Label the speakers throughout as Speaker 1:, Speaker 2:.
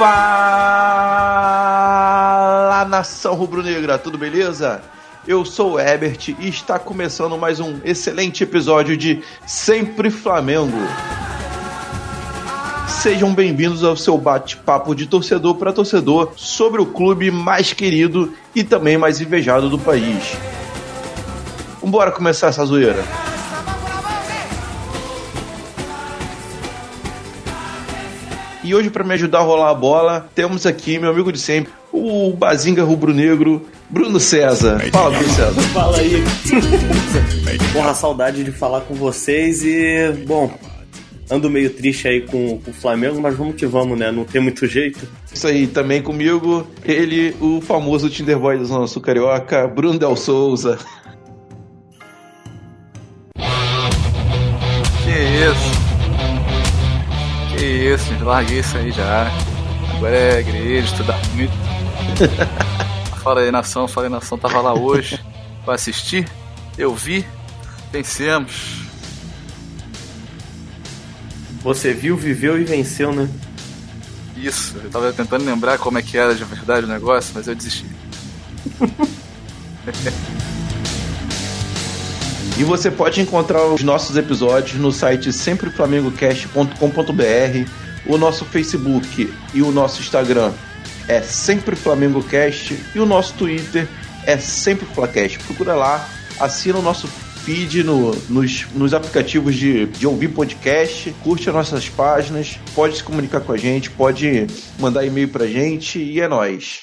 Speaker 1: Fala nação rubro-negra, tudo beleza? Eu sou o Herbert e está começando mais um excelente episódio de Sempre Flamengo. Sejam bem-vindos ao seu bate-papo de torcedor para torcedor sobre o clube mais querido e também mais invejado do país. Vambora começar essa zoeira. E hoje, para me ajudar a rolar a bola, temos aqui meu amigo de sempre, o Bazinga Rubro Negro, Bruno César. Fala, Bruno César.
Speaker 2: Fala aí. Porra, saudade de falar com vocês e, bom, ando meio triste aí com, com, o Flamengo, mas vamos que vamos, né? Não tem muito jeito.
Speaker 1: Isso aí, também comigo, ele, o famoso Tinder Boy do nosso carioca, Bruno Del Souza.
Speaker 3: Que isso? Isso, larguei isso aí já. Agora é igreja, estudar muito. fala aí, nação, fala aí, nação, tava lá hoje pra assistir. Eu vi, vencemos.
Speaker 2: Você viu, viveu e venceu, né?
Speaker 3: Isso, eu tava tentando lembrar como é que era de verdade o negócio, mas eu desisti.
Speaker 1: E você pode encontrar os nossos episódios no site sempreflamengocast.com.br, o nosso Facebook e o nosso Instagram é Sempre Flamengo Cast e o nosso Twitter é Sempre Flacast. Procura lá, assina o nosso feed no, nos, nos aplicativos de, de ouvir podcast, curte as nossas páginas, pode se comunicar com a gente, pode mandar e-mail pra gente e é nóis.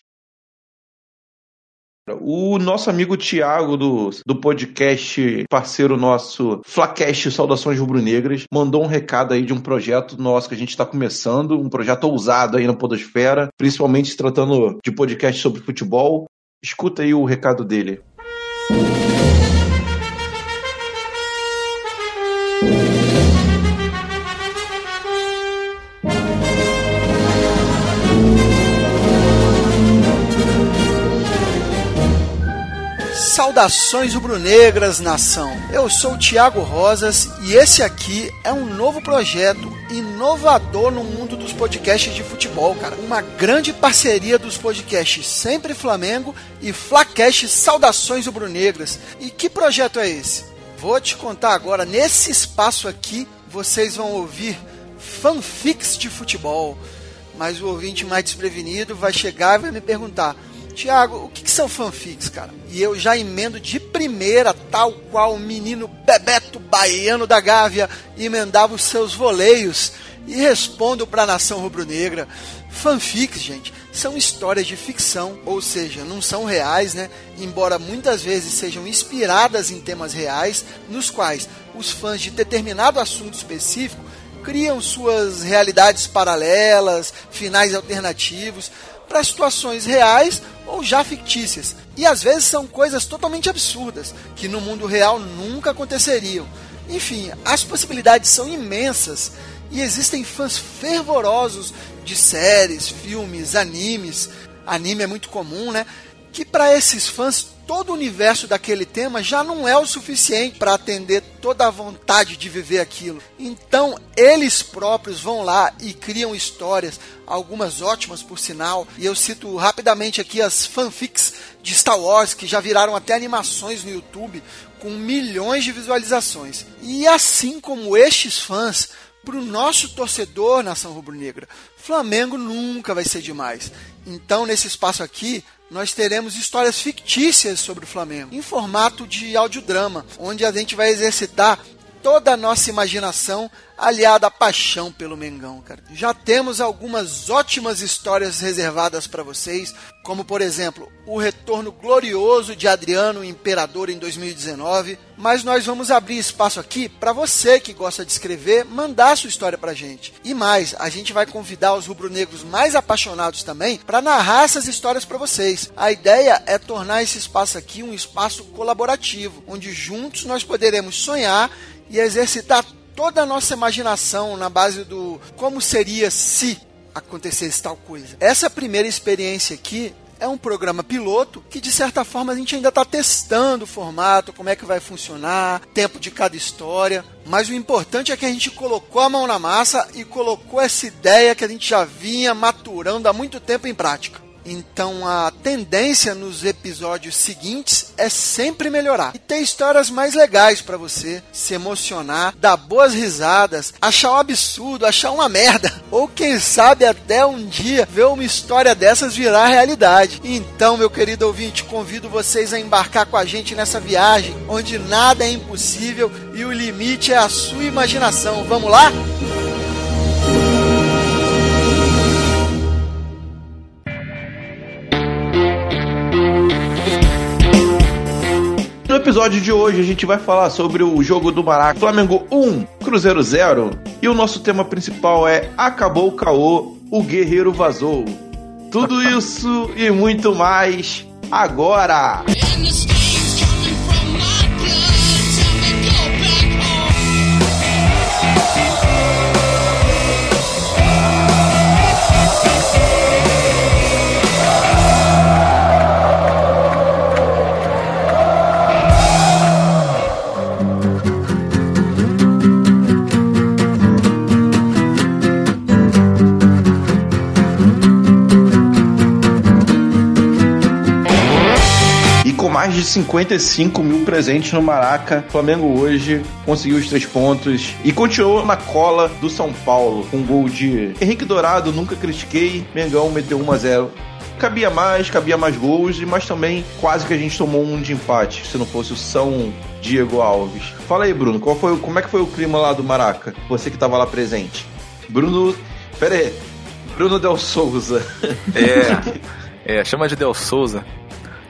Speaker 1: O nosso amigo Tiago do, do podcast parceiro nosso Flacast Saudações Rubro-Negras mandou um recado aí de um projeto nosso que a gente está começando, um projeto ousado aí na podosfera, principalmente se tratando de podcast sobre futebol. Escuta aí o recado dele.
Speaker 4: Saudações rubro-negras, nação. Eu sou Thiago Rosas e esse aqui é um novo projeto inovador no mundo dos podcasts de futebol, cara. Uma grande parceria dos podcasts Sempre Flamengo e Flacast Saudações rubro-negras. E que projeto é esse? Vou te contar agora. Nesse espaço aqui, vocês vão ouvir fanfics de futebol. Mas o ouvinte mais desprevenido vai chegar e vai me perguntar: Tiago, o que, que, são fanfics, cara? E eu já emendo de primeira, tal qual o menino Bebeto Baiano da Gávea emendava os seus voleios e respondo para a nação rubro-negra. Fanfics, gente, são histórias de ficção, ou seja, não são reais, né? Embora muitas vezes sejam inspiradas em temas reais, nos quais os fãs de determinado assunto específico criam suas realidades paralelas, finais alternativos para situações reais ou já fictícias. E às vezes são coisas totalmente absurdas, que no mundo real nunca aconteceriam. Enfim, as possibilidades são imensas e existem fãs fervorosos de séries, filmes, animes. Anime é muito comum, né? Que para esses fãs todo o universo daquele tema já não é o suficiente para atender toda a vontade de viver aquilo. Então, eles próprios vão lá e criam histórias, algumas ótimas por sinal, e eu cito rapidamente aqui as fanfics de Star Wars que já viraram até animações no YouTube com milhões de visualizações. E assim como estes fãs, para o nosso torcedor nação rubro-negra, Flamengo nunca vai ser demais. Então, nesse espaço aqui, nós teremos histórias fictícias sobre o Flamengo, em formato de audiodrama, onde a gente vai exercitar toda a nossa imaginação aliada à paixão pelo Mengão, cara. Já temos algumas ótimas histórias reservadas para vocês, como por exemplo, o retorno glorioso de Adriano Imperador em 2019, mas nós vamos abrir espaço aqui para você que gosta de escrever, mandar sua história pra gente. E mais, a gente vai convidar os rubro-negros mais apaixonados também para narrar essas histórias para vocês. A ideia é tornar esse espaço aqui um espaço colaborativo, onde juntos nós poderemos sonhar e exercitar toda a nossa imaginação na base do como seria se acontecesse tal coisa. Essa primeira experiência aqui é um programa piloto que, de certa forma, a gente ainda está testando o formato, como é que vai funcionar, tempo de cada história. Mas o importante é que a gente colocou a mão na massa e colocou essa ideia que a gente já vinha maturando há muito tempo em prática. Então a tendência nos episódios seguintes é sempre melhorar e ter histórias mais legais para você se emocionar, dar boas risadas, achar um absurdo, achar uma merda, ou quem sabe até um dia ver uma história dessas virar realidade. Então, meu querido ouvinte, convido vocês a embarcar com a gente nessa viagem onde nada é impossível e o limite é a sua imaginação. Vamos lá?
Speaker 1: Episódio de hoje a gente vai falar sobre o jogo do Maraca Flamengo 1, Cruzeiro 0. E o nosso tema principal é Acabou o caô, o guerreiro vazou. Tudo isso e muito mais agora! Mais de 55 mil presentes no Maraca. O Flamengo hoje conseguiu os três pontos e continuou na cola do São Paulo com um gol de Henrique Dourado, nunca critiquei. Mengão meteu 1 a 0 cabia mais, cabia mais gols, mas também quase que a gente tomou um de empate, se não fosse o São Diego Alves. Fala aí, Bruno, qual foi, como é que foi o clima lá do Maraca? Você que estava lá presente. Bruno, pera aí, Bruno Del Souza.
Speaker 3: É, é chama de Del Souza.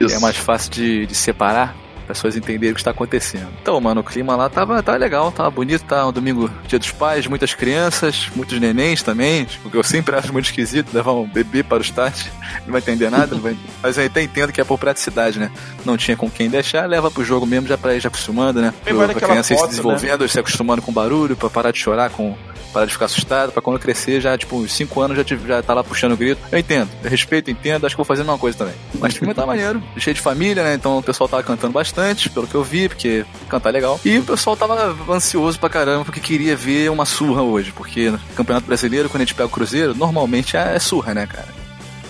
Speaker 3: Isso. É mais fácil de, de separar pessoas entenderem o que está acontecendo. Então, mano, o clima lá tava, tava legal, tava bonito, tá um domingo dia dos pais, muitas crianças, muitos nenéns também, porque eu sempre acho muito esquisito levar um bebê para o estádio, não vai entender nada, vai... mas eu até entendo que é por praticidade, né? Não tinha com quem deixar, leva pro jogo mesmo já pra ir já acostumando, né? Pra, pra criança foto, se desenvolvendo, né? se acostumando com barulho, pra parar de chorar com parar de ficar assustado, pra quando crescer, já, tipo, uns 5 anos já, já tá lá puxando o grito. Eu entendo, eu respeito, entendo, acho que vou fazer a mesma coisa também. Mas o filme tá maneiro, cheio de família, né? Então o pessoal tava cantando bastante, pelo que eu vi, porque cantar é legal. E o pessoal tava ansioso pra caramba, porque queria ver uma surra hoje, porque no Campeonato Brasileiro, quando a gente pega o Cruzeiro, normalmente é, é surra, né, cara?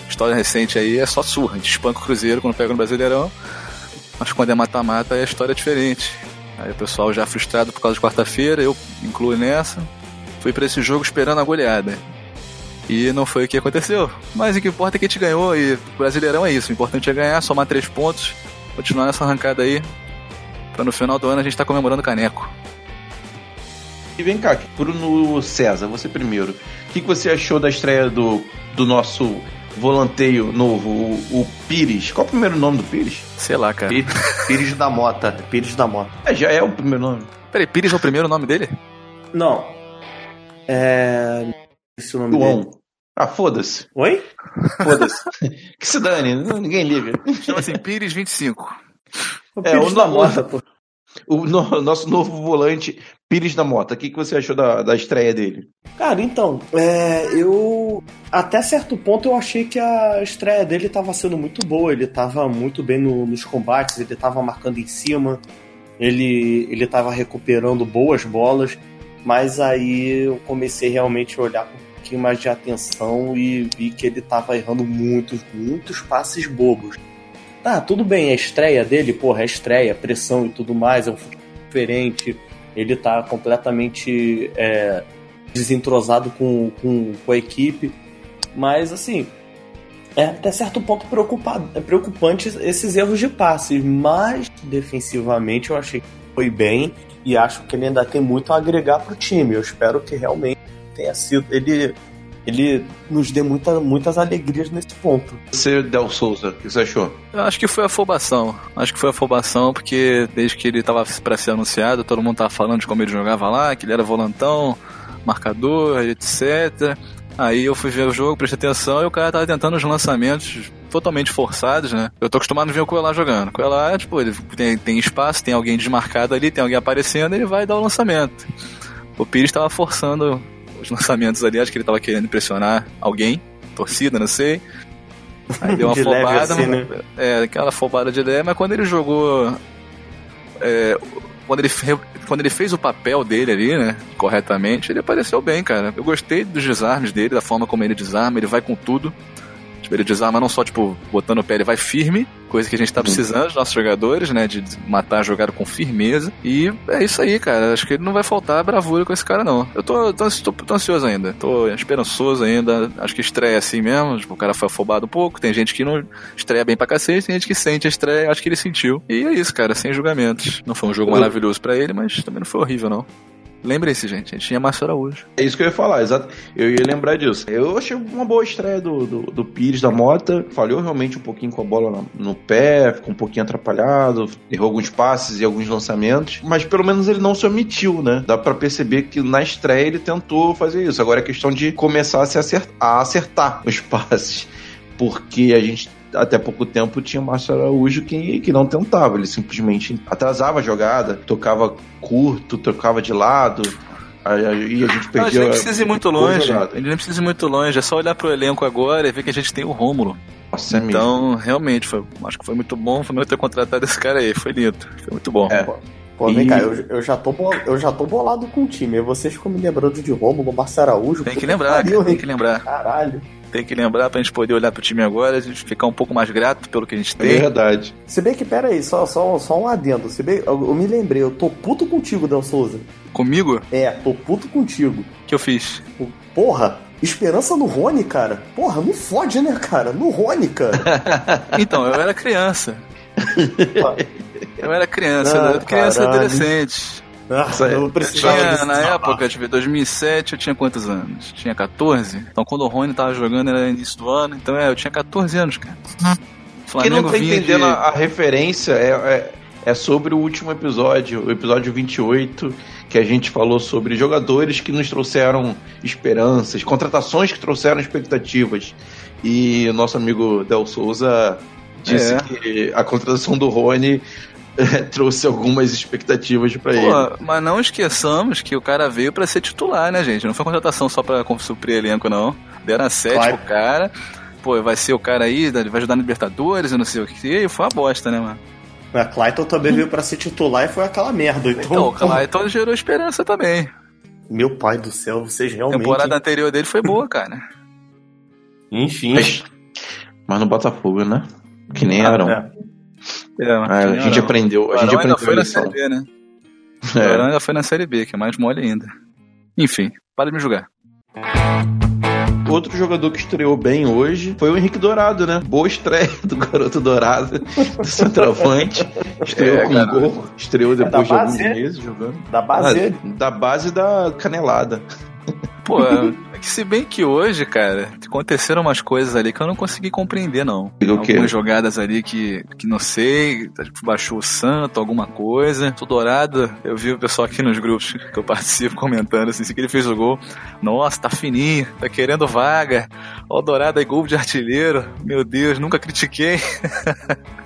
Speaker 3: História recente aí é só surra. A gente espanca o Cruzeiro quando pega no Brasileirão, mas quando é mata-mata a história é diferente. Aí o pessoal já frustrado por causa de quarta-feira, eu incluo nessa fui para esse jogo esperando a goleada. E não foi o que aconteceu. Mas o que importa é que a gente ganhou e o Brasileirão é isso. O importante é ganhar, somar três pontos, continuar nessa arrancada aí, para no final do ano a gente estar tá comemorando caneco.
Speaker 1: E vem cá, Bruno César, você primeiro. O que, que você achou da estreia do, do nosso volanteio novo, o, o, Pires? Qual é o primeiro nome do Pires?
Speaker 3: Sei lá, cara.
Speaker 2: Pires da Mota. Pires da Mota.
Speaker 1: É, já é o primeiro nome.
Speaker 3: Peraí, Pires é o primeiro nome dele?
Speaker 2: Não, é. Esse é o nome João. dele.
Speaker 1: Ah, foda-se.
Speaker 2: Oi?
Speaker 1: Foda-se. que se dane, ninguém liga.
Speaker 3: Chama assim Pires 25.
Speaker 1: O é, Pires o da Mota, pô. O no, nosso novo volante, Pires da Mota. O que, que você achou da, da estreia dele?
Speaker 2: Cara, então, é, eu. Até certo ponto eu achei que a estreia dele estava sendo muito boa. Ele estava muito bem no, nos combates, ele estava marcando em cima, ele, ele estava recuperando boas bolas. Mas aí eu comecei realmente a olhar com um pouquinho mais de atenção e vi que ele tava errando muitos, muitos passes bobos. Tá, tudo bem, a estreia dele, porra, a estreia, pressão e tudo mais, é um futebol diferente. Ele tá completamente é, desentrosado com, com, com a equipe. Mas assim, é até certo ponto é preocupante esses erros de passes, mas defensivamente eu achei que foi bem e acho que ele ainda tem muito a agregar para o time. Eu espero que realmente tenha sido ele ele nos dê muita, muitas alegrias nesse ponto.
Speaker 1: Você, Del Souza, o que você achou?
Speaker 3: Eu acho que foi afobação. Acho que foi afobação porque desde que ele estava para ser anunciado, todo mundo tava falando de como ele jogava lá, que ele era volantão, marcador, etc. Aí eu fui ver o jogo, prestei atenção e o cara tava tentando os lançamentos totalmente forçados, né? Eu tô acostumado a ver o Coelho jogando. Coelho, tipo, ele tem, tem espaço, tem alguém desmarcado ali, tem alguém aparecendo, ele vai dar o lançamento. O Pires tava forçando os lançamentos ali, acho que ele tava querendo impressionar alguém, torcida, não sei. Aí deu uma
Speaker 2: De
Speaker 3: afobada,
Speaker 2: assim, né?
Speaker 3: é, aquela afobada de leve, mas quando ele jogou. é, quando, ele, quando ele fez o papel dele ali, né, corretamente, ele apareceu bem, cara. Eu gostei dos desarmes dele, da forma como ele desarma, ele vai com tudo. Tipo, ele desarma não só, tipo, botando o pé, ele vai firme, coisa que a gente tá precisando dos nossos jogadores, né, de matar a jogada com firmeza. E é isso aí, cara. Acho que ele não vai faltar bravura com esse cara, não. Eu tô, tô, tô, tô ansioso ainda, tô esperançoso ainda. Acho que estreia assim mesmo, tipo, o cara foi afobado um pouco, tem gente que não estreia bem pra cacete, tem gente que sente a estreia, acho que ele sentiu. E é isso, cara, sem julgamentos. Não foi um jogo maravilhoso pra ele, mas também não foi horrível, não. Lembrem-se, gente, a gente tinha Márcio Araújo.
Speaker 1: É isso que eu ia falar, exato. Eu ia lembrar disso. Eu achei uma boa estreia do, do, do Pires da Mota. Falhou realmente um pouquinho com a bola no, pé, ficou um pouquinho atrapalhado, errou alguns passes e alguns lançamentos. Mas pelo menos ele não se omitiu, né? Dá pra perceber que na estreia ele tentou fazer isso. Agora é questão de começar a, se acertar, a acertar os passes. Porque a gente até pouco tempo tinha o Márcio Araújo que, que não tentava, ele simplesmente atrasava a jogada, tocava curto, tocava de lado, aí aí a gente
Speaker 3: Não, a gente nem precisa ir muito longe. gente nem precisa ir muito longe. É só olhar pro elenco agora e ver que a gente tem o Rômulo.
Speaker 1: Nossa, é mesmo.
Speaker 3: Então, realmente, foi, acho que foi muito bom. Foi muito ter contratado esse cara aí. Foi lindo. Foi muito bom.
Speaker 1: É.
Speaker 2: Pô, vem
Speaker 1: E-
Speaker 2: cá, eu, eu já tô, bol- eu já tô bolado com o time. Vocês ficam me lembrando de Rômulo, Márcio Araújo.
Speaker 3: Tem que lembrar,
Speaker 2: pariu,
Speaker 3: cara, tem que lembrar.
Speaker 2: Caralho.
Speaker 3: Tem que lembrar pra gente poder olhar pro time agora, a gente ficar um pouco mais grato pelo que a gente
Speaker 1: É
Speaker 3: tem.
Speaker 1: verdade.
Speaker 2: Se bem que, pera aí, só, só, só um adendo. Se bem, eu, eu me lembrei, eu tô puto contigo, Del Souza.
Speaker 3: Comigo,
Speaker 2: É, tô puto contigo.
Speaker 3: que eu fiz?
Speaker 2: Porra, esperança no Rony, cara. Porra, não fode, né, cara? No Rony, cara.
Speaker 3: Então, eu era criança. Eu era criança,
Speaker 2: Ah,
Speaker 3: eu era criança
Speaker 2: caralho.
Speaker 3: adolescente.
Speaker 2: Ah, eu
Speaker 3: Eu
Speaker 2: precisava
Speaker 3: tinha, na época, deixa eu ver, 2007, eu tinha quantos anos? Tinha 14? Então quando o Rony tava jogando era início do ano, então é, eu tinha 14 anos, cara.
Speaker 1: Quem não tá entendendo
Speaker 3: de-
Speaker 1: a, referência é, é, é sobre o último episódio, o episódio 28, que a gente falou sobre jogadores que nos trouxeram esperanças, contratações que trouxeram expectativas. E o nosso amigo Del Souza disse
Speaker 3: É.
Speaker 1: que a contratação do Rony trouxe algumas expectativas pra ele.
Speaker 3: Mas não esqueçamos que o cara veio pra ser titular, né, gente? Não foi contratação só pra suprir elenco, não. Deram a sete
Speaker 2: Claro.
Speaker 3: pro cara. Pô, vai ser o cara aí, vai ajudar na Libertadores, eu não sei o que. E foi uma bosta, né, mano?
Speaker 2: A Clayton também veio pra ser titular e foi aquela merda. Então,
Speaker 3: Então, o Clayton gerou esperança também.
Speaker 2: meu pai do céu, vocês
Speaker 3: A
Speaker 2: realmente.
Speaker 3: temporada anterior dele foi boa, cara.
Speaker 2: Enfim.
Speaker 1: Mas, mas no Botafogo, né? Que nem
Speaker 2: Ah,
Speaker 1: Arão.
Speaker 2: é.
Speaker 3: É,
Speaker 1: Ah, a gente
Speaker 3: Arão.
Speaker 1: aprendeu,
Speaker 3: O
Speaker 1: a gente
Speaker 3: Arão ainda
Speaker 1: aprendeu
Speaker 3: foi na. Série B, né? O
Speaker 1: É.
Speaker 3: Arão ainda foi na Série B, que é mais mole ainda. Enfim, para de me julgar.
Speaker 1: Outro jogador que estreou bem hoje foi o Henrique Dourado, né? Boa estreia do garoto Dourado, do centroavante. Estreou
Speaker 3: É,
Speaker 1: com
Speaker 3: cara.
Speaker 1: gol, estreou
Speaker 2: da
Speaker 1: depois de alguns
Speaker 2: é?
Speaker 1: meses jogando.
Speaker 2: Da base.
Speaker 1: Ah, da base da canelada.
Speaker 3: Pô, é que se bem que hoje, cara, aconteceram umas coisas ali que eu não consegui compreender, não.
Speaker 1: O quê?
Speaker 3: Algumas jogadas ali que, que não sei, tipo, baixou o santo, alguma coisa. O Dourado, eu vi o pessoal aqui nos grupos que eu participo comentando assim, assim que ele fez o gol. Nossa, tá fininho, tá querendo vaga. Ó, o Dourado é gol de artilheiro. Meu Deus, nunca critiquei.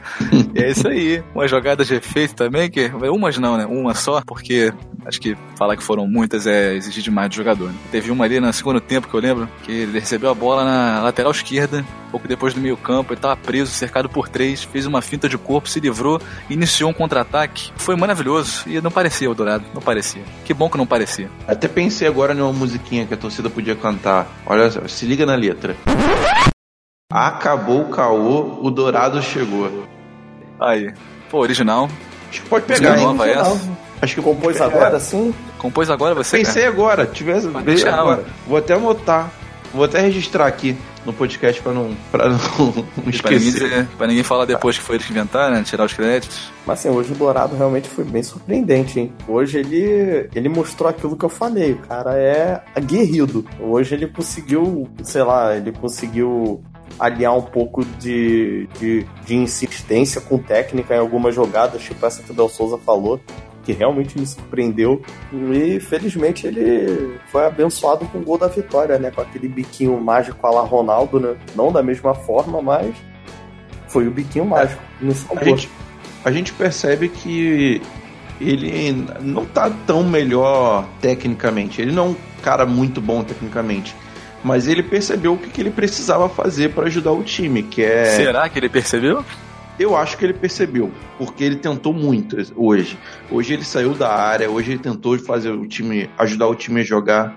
Speaker 3: E é isso aí. Umas jogadas de efeito também, que. Umas não, né? Uma só, porque acho que falar que foram muitas é exigir demais do jogador. Né? Teve uma ali no segundo tempo que eu lembro, que ele recebeu a bola na lateral esquerda, pouco depois do meio campo, ele tava preso, cercado por três, fez uma finta de corpo, se livrou, iniciou um contra-ataque. Foi maravilhoso. E não parecia o Dourado, não parecia. Que bom que não parecia.
Speaker 1: Até pensei agora numa musiquinha que a torcida podia cantar. Olha só, se liga na letra. Acabou o caô, o Dourado chegou.
Speaker 3: Aí. Pô, original.
Speaker 1: Acho que pode pegar, hein?
Speaker 3: nova essa.
Speaker 1: Acho que
Speaker 2: Compôs agora,
Speaker 1: pegar.
Speaker 2: assim?
Speaker 3: Compôs agora você, cara?
Speaker 1: Pensei agora, tivesse.
Speaker 3: Pode deixar,
Speaker 1: agora. Vou até anotar. Vou até registrar aqui no podcast pra não, pra não, não
Speaker 3: Pra ninguém,
Speaker 1: esquecer.
Speaker 3: pra ninguém falar depois que foi eles que inventaram, né? Tirar os créditos.
Speaker 2: Mas assim, hoje o Dourado realmente foi bem surpreendente, hein? Hoje ele, ele mostrou aquilo que eu falei. O cara é aguerrido. Hoje ele conseguiu, sei lá, ele conseguiu aliar um pouco de, de, de insistência com técnica em algumas jogadas, tipo essa que o Del Souza falou, que realmente me surpreendeu. E felizmente ele foi abençoado com o gol da vitória, né? Com aquele biquinho mágico a la Ronaldo, né? Não da mesma forma, mas foi o biquinho mágico. Me
Speaker 1: A gente, a gente percebe que ele não tá tão melhor tecnicamente. Ele não é um cara muito bom tecnicamente. mas ele percebeu o que, que ele precisava fazer para ajudar o time, que é.
Speaker 3: Será que ele percebeu?
Speaker 1: Eu acho que ele percebeu, porque ele tentou muito hoje. Hoje ele saiu da área, hoje ele tentou fazer o time, ajudar o time a jogar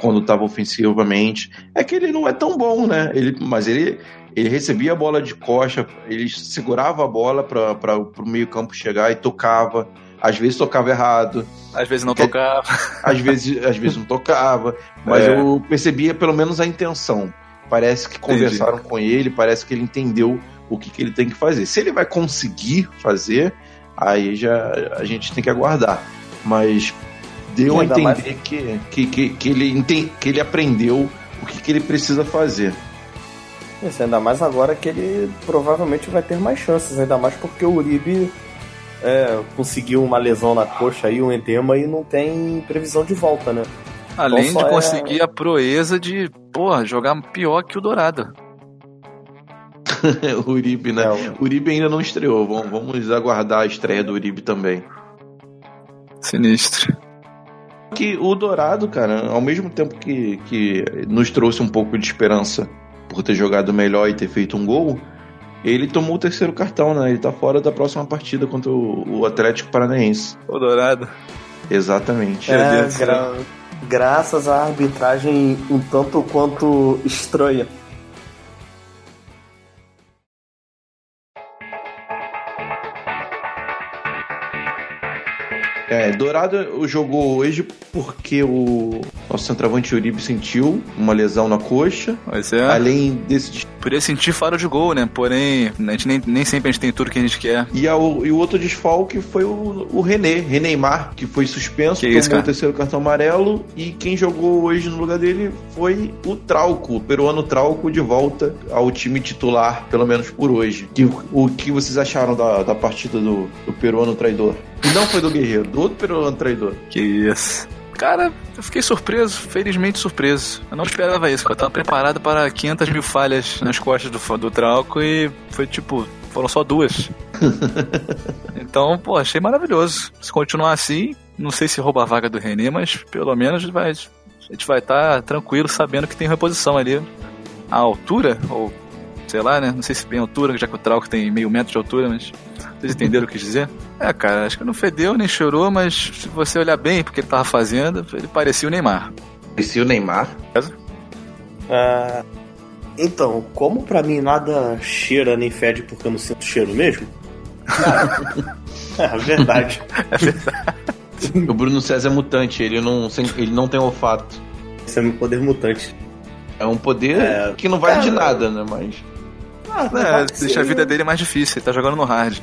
Speaker 1: quando estava ofensivamente. É que ele não é tão bom, né? Ele, mas ele, ele recebia a bola de coxa, ele segurava a bola para o meio-campo chegar e tocava. Às vezes tocava errado.
Speaker 3: Às vezes não tocava.
Speaker 1: Às vezes, às vezes não tocava. Mas é. eu percebia pelo menos a intenção. Parece que conversaram Entendi. com ele, parece que ele entendeu o que, que ele tem que fazer. Se ele vai conseguir fazer, aí já a gente tem que aguardar. Mas deu a entender mais... que, que, que, que, ele entende, que ele aprendeu o que, que ele precisa fazer.
Speaker 2: Isso, ainda mais agora que ele provavelmente vai ter mais chances, ainda mais porque o Uribe é, conseguiu uma lesão na coxa aí, um edema, e não tem previsão de volta, né?
Speaker 3: Além então, de conseguir é... a proeza de, porra, jogar pior que o Dourado.
Speaker 1: O Uribe, né? É, o Uribe ainda não estreou. Vamos, vamos aguardar a estreia do Uribe também.
Speaker 3: Sinistro.
Speaker 1: Que o Dourado, cara, ao mesmo tempo que, que nos trouxe um pouco de esperança por ter jogado melhor e ter feito um gol, ele tomou o terceiro cartão, né? Ele tá fora da próxima partida contra o, o Atlético Paranaense.
Speaker 3: O Dourado.
Speaker 1: Exatamente.
Speaker 2: É, gra graças à arbitragem um tanto quanto estranha.
Speaker 1: Dourado jogou hoje porque o nosso centroavante Uribe sentiu uma lesão na coxa.
Speaker 3: Pois é.
Speaker 1: Além desse.
Speaker 3: Poderia sentir faro de gol, né? Porém, a gente nem, nem sempre a gente tem tudo que a gente quer.
Speaker 1: E, a, e o outro desfalque foi o, o René, Reneymar, que foi suspenso,
Speaker 3: que tomou
Speaker 1: o terceiro cartão amarelo. E quem jogou hoje no lugar dele foi o Trauco, o peruano Trauco, de volta ao time titular, pelo menos por hoje. Que, o que vocês acharam da, da partida do, do peruano traidor? E não foi do Guerreiro, do outro peruano traidor.
Speaker 3: Que isso. Cara, eu fiquei surpreso, felizmente surpreso. Eu não esperava isso, eu tava preparado para 500 mil falhas nas costas do, do Trauco e foi tipo, foram só duas. então, pô, achei maravilhoso. Se continuar assim, não sei se rouba a vaga do René, mas pelo menos vai, a gente vai estar tá tranquilo sabendo que tem reposição ali. A altura, ou sei lá, né? Não sei se bem altura, já que o Trauco tem meio metro de altura, mas vocês entenderam o que quis dizer? É, cara, acho que não fedeu nem chorou, mas se você olhar bem porque ele tava fazendo, ele parecia o Neymar.
Speaker 1: Parecia o Neymar?
Speaker 2: Uh, então, como pra mim nada cheira nem fede porque eu não sinto cheiro mesmo? é verdade. É verdade.
Speaker 1: o Bruno César é mutante, ele não, ele não tem olfato.
Speaker 2: Esse é meu poder mutante.
Speaker 1: É um poder é, que não vale de nada, né? Mas.
Speaker 3: É, deixa a vida dele mais difícil, ele tá jogando no hard.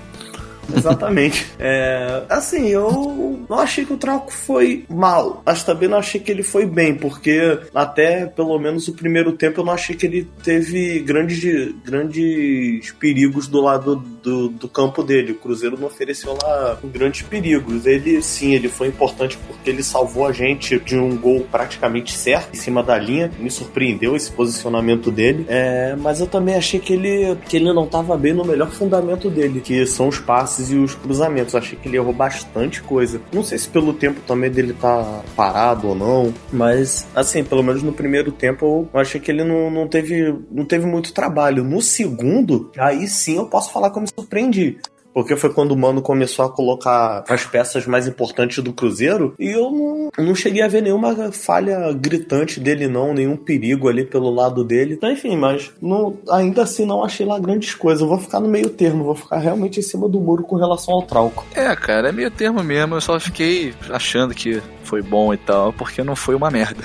Speaker 2: Exatamente. É, assim, eu não achei que o Trauco foi mal, mas também não achei que ele foi bem, porque até pelo menos o primeiro tempo eu não achei que ele teve grandes, grandes perigos do lado do, do campo dele. O Cruzeiro não ofereceu lá grandes perigos. Ele sim, ele foi importante porque ele salvou a gente de um gol praticamente certo em cima da linha. Me surpreendeu esse posicionamento dele. É, mas eu também achei que ele, que ele não estava bem no melhor fundamento dele, que são os passes passes e os cruzamentos. Achei que ele errou bastante coisa. Não sei se pelo tempo também dele tá parado ou não, mas assim, pelo menos no primeiro tempo eu achei que ele não, não, teve, não teve muito trabalho. No segundo, aí sim eu posso falar me surpreendi porque foi quando o Mano começou a colocar as peças mais importantes do Cruzeiro e eu não, não cheguei a ver nenhuma falha gritante dele, não, nenhum perigo ali pelo lado dele. Então, enfim, mas não, ainda assim não achei lá grandes coisas. Eu vou ficar no meio termo, vou ficar realmente em cima do muro com relação ao Trauco.
Speaker 3: É, cara, é meio termo mesmo. Eu só fiquei achando que foi bom e tal, porque não foi uma merda.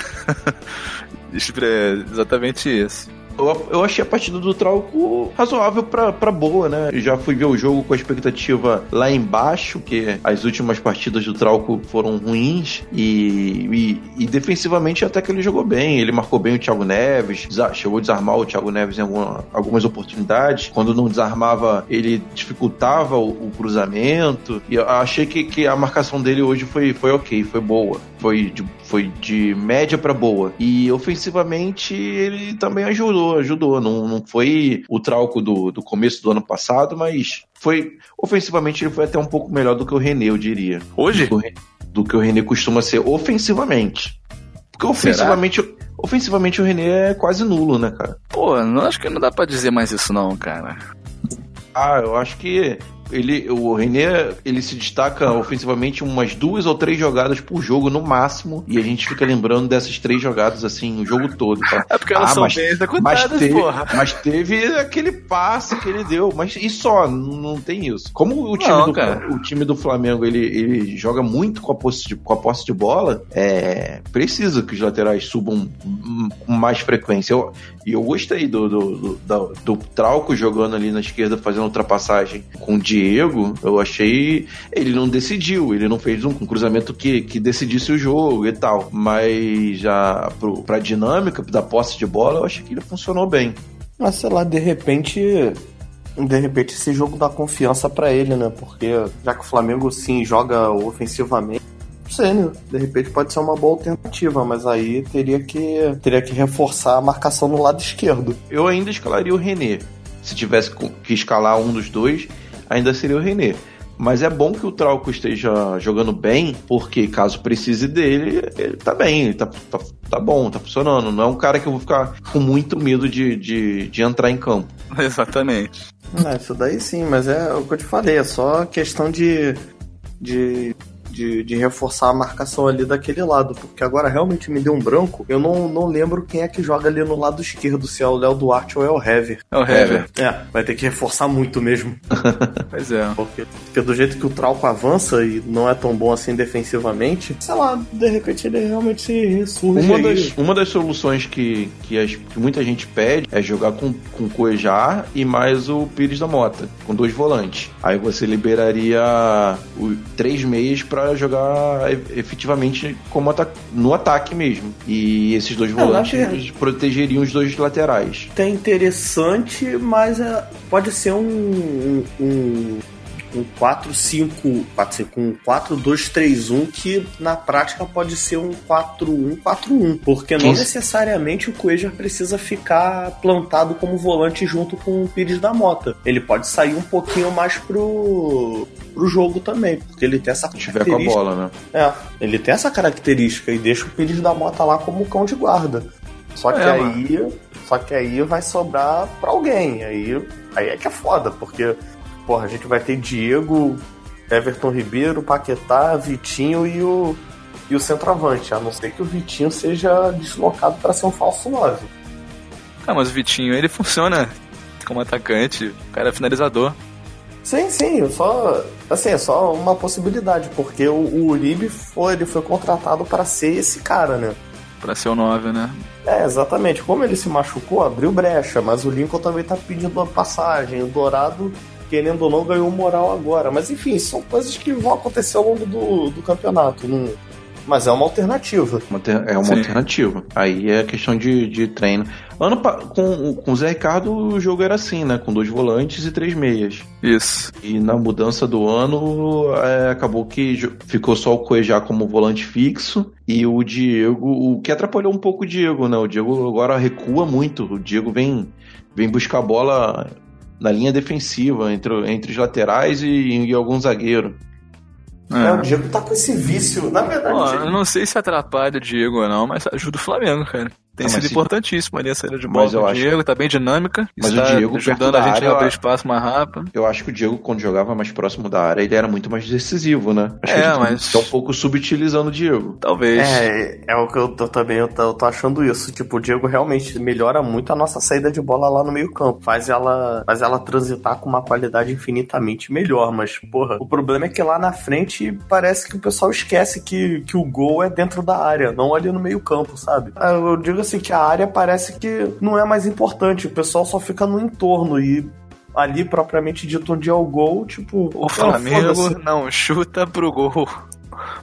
Speaker 3: Exatamente isso.
Speaker 1: Eu, eu achei a partida do Trauco razoável pra, pra boa, né? Eu já fui ver o jogo com a expectativa lá embaixo, que as últimas partidas do Trauco foram ruins e, e, e defensivamente até que ele jogou bem. Ele marcou bem o Thiago Neves, chegou a desarmar o Thiago Neves em alguma, algumas oportunidades. Quando não desarmava, ele dificultava o, o cruzamento. E eu achei que, que a marcação dele hoje foi, foi ok, foi boa. Foi de, foi de média para boa. E ofensivamente ele também ajudou ajudou, ajudou. Não, não foi o trauco do, do começo do ano passado, mas foi. Ofensivamente ele foi até um pouco melhor do que o René, eu diria.
Speaker 3: Hoje?
Speaker 1: Do, do que o René costuma ser ofensivamente. Porque ofensivamente, ofensivamente o René é quase nulo, né, cara?
Speaker 3: Pô, não acho que não dá pra dizer mais isso não, cara.
Speaker 1: Ah, eu acho que ele, o René, ele se destaca ofensivamente umas duas ou três jogadas por jogo no máximo, e a gente fica lembrando dessas três jogadas assim o jogo todo. Tá?
Speaker 3: É porque elas
Speaker 1: ah,
Speaker 3: são
Speaker 1: mas,
Speaker 3: bem executadas,
Speaker 1: mas teve,
Speaker 3: porra.
Speaker 1: mas teve aquele passe que ele deu, mas e só, não tem isso. Como o time,
Speaker 3: Não,
Speaker 1: do,
Speaker 3: cara.
Speaker 1: o time do Flamengo ele, ele joga muito com a, posse de, com a posse de bola, é, precisa que os laterais subam com mais frequência. Eu, e eu gostei do, do, do, do, do Trauco jogando ali na esquerda, fazendo ultrapassagem com o Diego. Eu achei. Ele não decidiu, ele não fez um, um cruzamento que, que decidisse o jogo e tal. Mas já pro, pra dinâmica da posse de bola, eu achei que ele funcionou bem.
Speaker 2: Mas sei lá, de repente. De repente esse jogo dá confiança pra ele, né? Porque já que o Flamengo sim joga ofensivamente. Não sei, né? De repente pode ser uma boa alternativa, mas aí teria que, teria que reforçar a marcação no lado esquerdo.
Speaker 1: Eu ainda escalaria o René. Se tivesse que escalar um dos dois, ainda seria o René. Mas é bom que o Trauco esteja jogando bem, porque caso precise dele, ele tá bem, ele tá, tá, tá bom, tá funcionando. Não é um cara que eu vou ficar com muito medo de, de, de entrar em campo.
Speaker 3: Exatamente.
Speaker 2: É, isso daí sim, mas é o que eu te falei, é só questão de, de, de, de reforçar a marcação ali daquele lado, porque agora realmente me deu um branco, eu não, não lembro quem é que joga ali no lado esquerdo, se é o Léo Duarte ou é o Hever.
Speaker 3: É o Hever.
Speaker 2: É, vai ter que reforçar muito mesmo,
Speaker 3: Pois é.
Speaker 2: porque, porque do jeito que o Trauco avança e não é tão bom assim defensivamente, sei lá, de repente ele realmente se ressurge
Speaker 1: Uma das, uma das soluções que, que, as- que muita gente pede é jogar com, com o Cuejar e mais o Pires da Mota, com dois volantes. Aí você liberaria o, três meias pra jogar efetivamente como ata- no ataque mesmo. E esses dois volantes protegeriam os dois laterais.
Speaker 2: É interessante, mas é, pode ser um, um, um 4-5, 4-5, um 4-2-3-1 que na prática pode ser um 4-1-4-1, porque não necessariamente o Cuejar precisa ficar plantado como volante junto com o Pires da Mota. Ele pode sair um pouquinho mais pro, pro jogo também, porque ele tem essa
Speaker 1: Se tiver com a
Speaker 2: característica.
Speaker 1: bola, né?
Speaker 2: É, ele tem essa característica e deixa o Pires da Mota lá como cão de guarda. Só que
Speaker 3: É,
Speaker 2: aí, só que aí vai sobrar pra alguém. Aí, aí é que é foda, porque porra, a gente vai ter Diego, Everton Ribeiro, Paquetá, Vitinho e o e o centroavante, a não ser que o Vitinho seja deslocado pra ser um falso 9.
Speaker 3: Ah, mas o Vitinho, ele funciona como atacante. O cara é finalizador.
Speaker 2: Sim, sim, só assim, é só uma possibilidade, porque o, o Uribe foi, ele foi contratado para ser esse cara, né?
Speaker 3: Pra ser o 9, né?
Speaker 2: É, exatamente. Como ele se machucou, abriu brecha, mas o Lincoln também tá pedindo a passagem. O Dourado, querendo ou não, ganhou moral agora. Mas enfim, são coisas que vão acontecer ao longo do, do campeonato. não- Mas é uma alternativa.
Speaker 1: É uma
Speaker 3: Sim.
Speaker 1: alternativa. Aí é questão de, de treino. Ano com, com o Zé Ricardo o jogo era assim, né? Com dois volantes e três meias.
Speaker 3: Isso.
Speaker 1: E na mudança do ano, é, acabou que ficou só o Cuejá como volante fixo e o Diego, o que atrapalhou um pouco o Diego, né? O Diego agora recua muito. O Diego vem, vem buscar a bola na linha defensiva, entre, entre os laterais e, e algum zagueiro.
Speaker 2: É, o
Speaker 3: É.
Speaker 2: Diego tá com esse vício. Na verdade, o Diego-
Speaker 3: eu não sei se atrapalha o Diego ou não, mas ajuda o Flamengo, cara. Tem
Speaker 1: mas
Speaker 3: sido
Speaker 1: se-
Speaker 3: importantíssimo ali a saída de bola
Speaker 1: Mas eu
Speaker 3: do
Speaker 1: acho-
Speaker 3: Diego, tá bem dinâmica.
Speaker 1: Mas
Speaker 3: está
Speaker 1: o Diego,
Speaker 3: ajudando
Speaker 1: da
Speaker 3: a gente
Speaker 1: área,
Speaker 3: a abrir espaço mais rápido.
Speaker 1: Eu acho que o Diego, quando jogava mais próximo da área, ele era muito mais decisivo, né? Acho
Speaker 3: É,
Speaker 1: que a gente
Speaker 3: mas-
Speaker 1: tá um pouco subutilizando o Diego.
Speaker 3: Talvez.
Speaker 2: É, é o que eu tô também, eu tô, eu tô achando isso. Tipo, o Diego realmente melhora muito a nossa saída de bola lá no meio campo. Faz ela, faz ela transitar com uma qualidade infinitamente melhor. Mas, porra, o problema é que lá na frente parece que o pessoal esquece que, que o gol é dentro da área, não ali no meio campo, sabe? Ah, Eu digo assim que a área parece que não é mais importante. O pessoal só fica no entorno e ali propriamente dito onde é o gol, tipo...
Speaker 3: O Flamengo não chuta pro gol.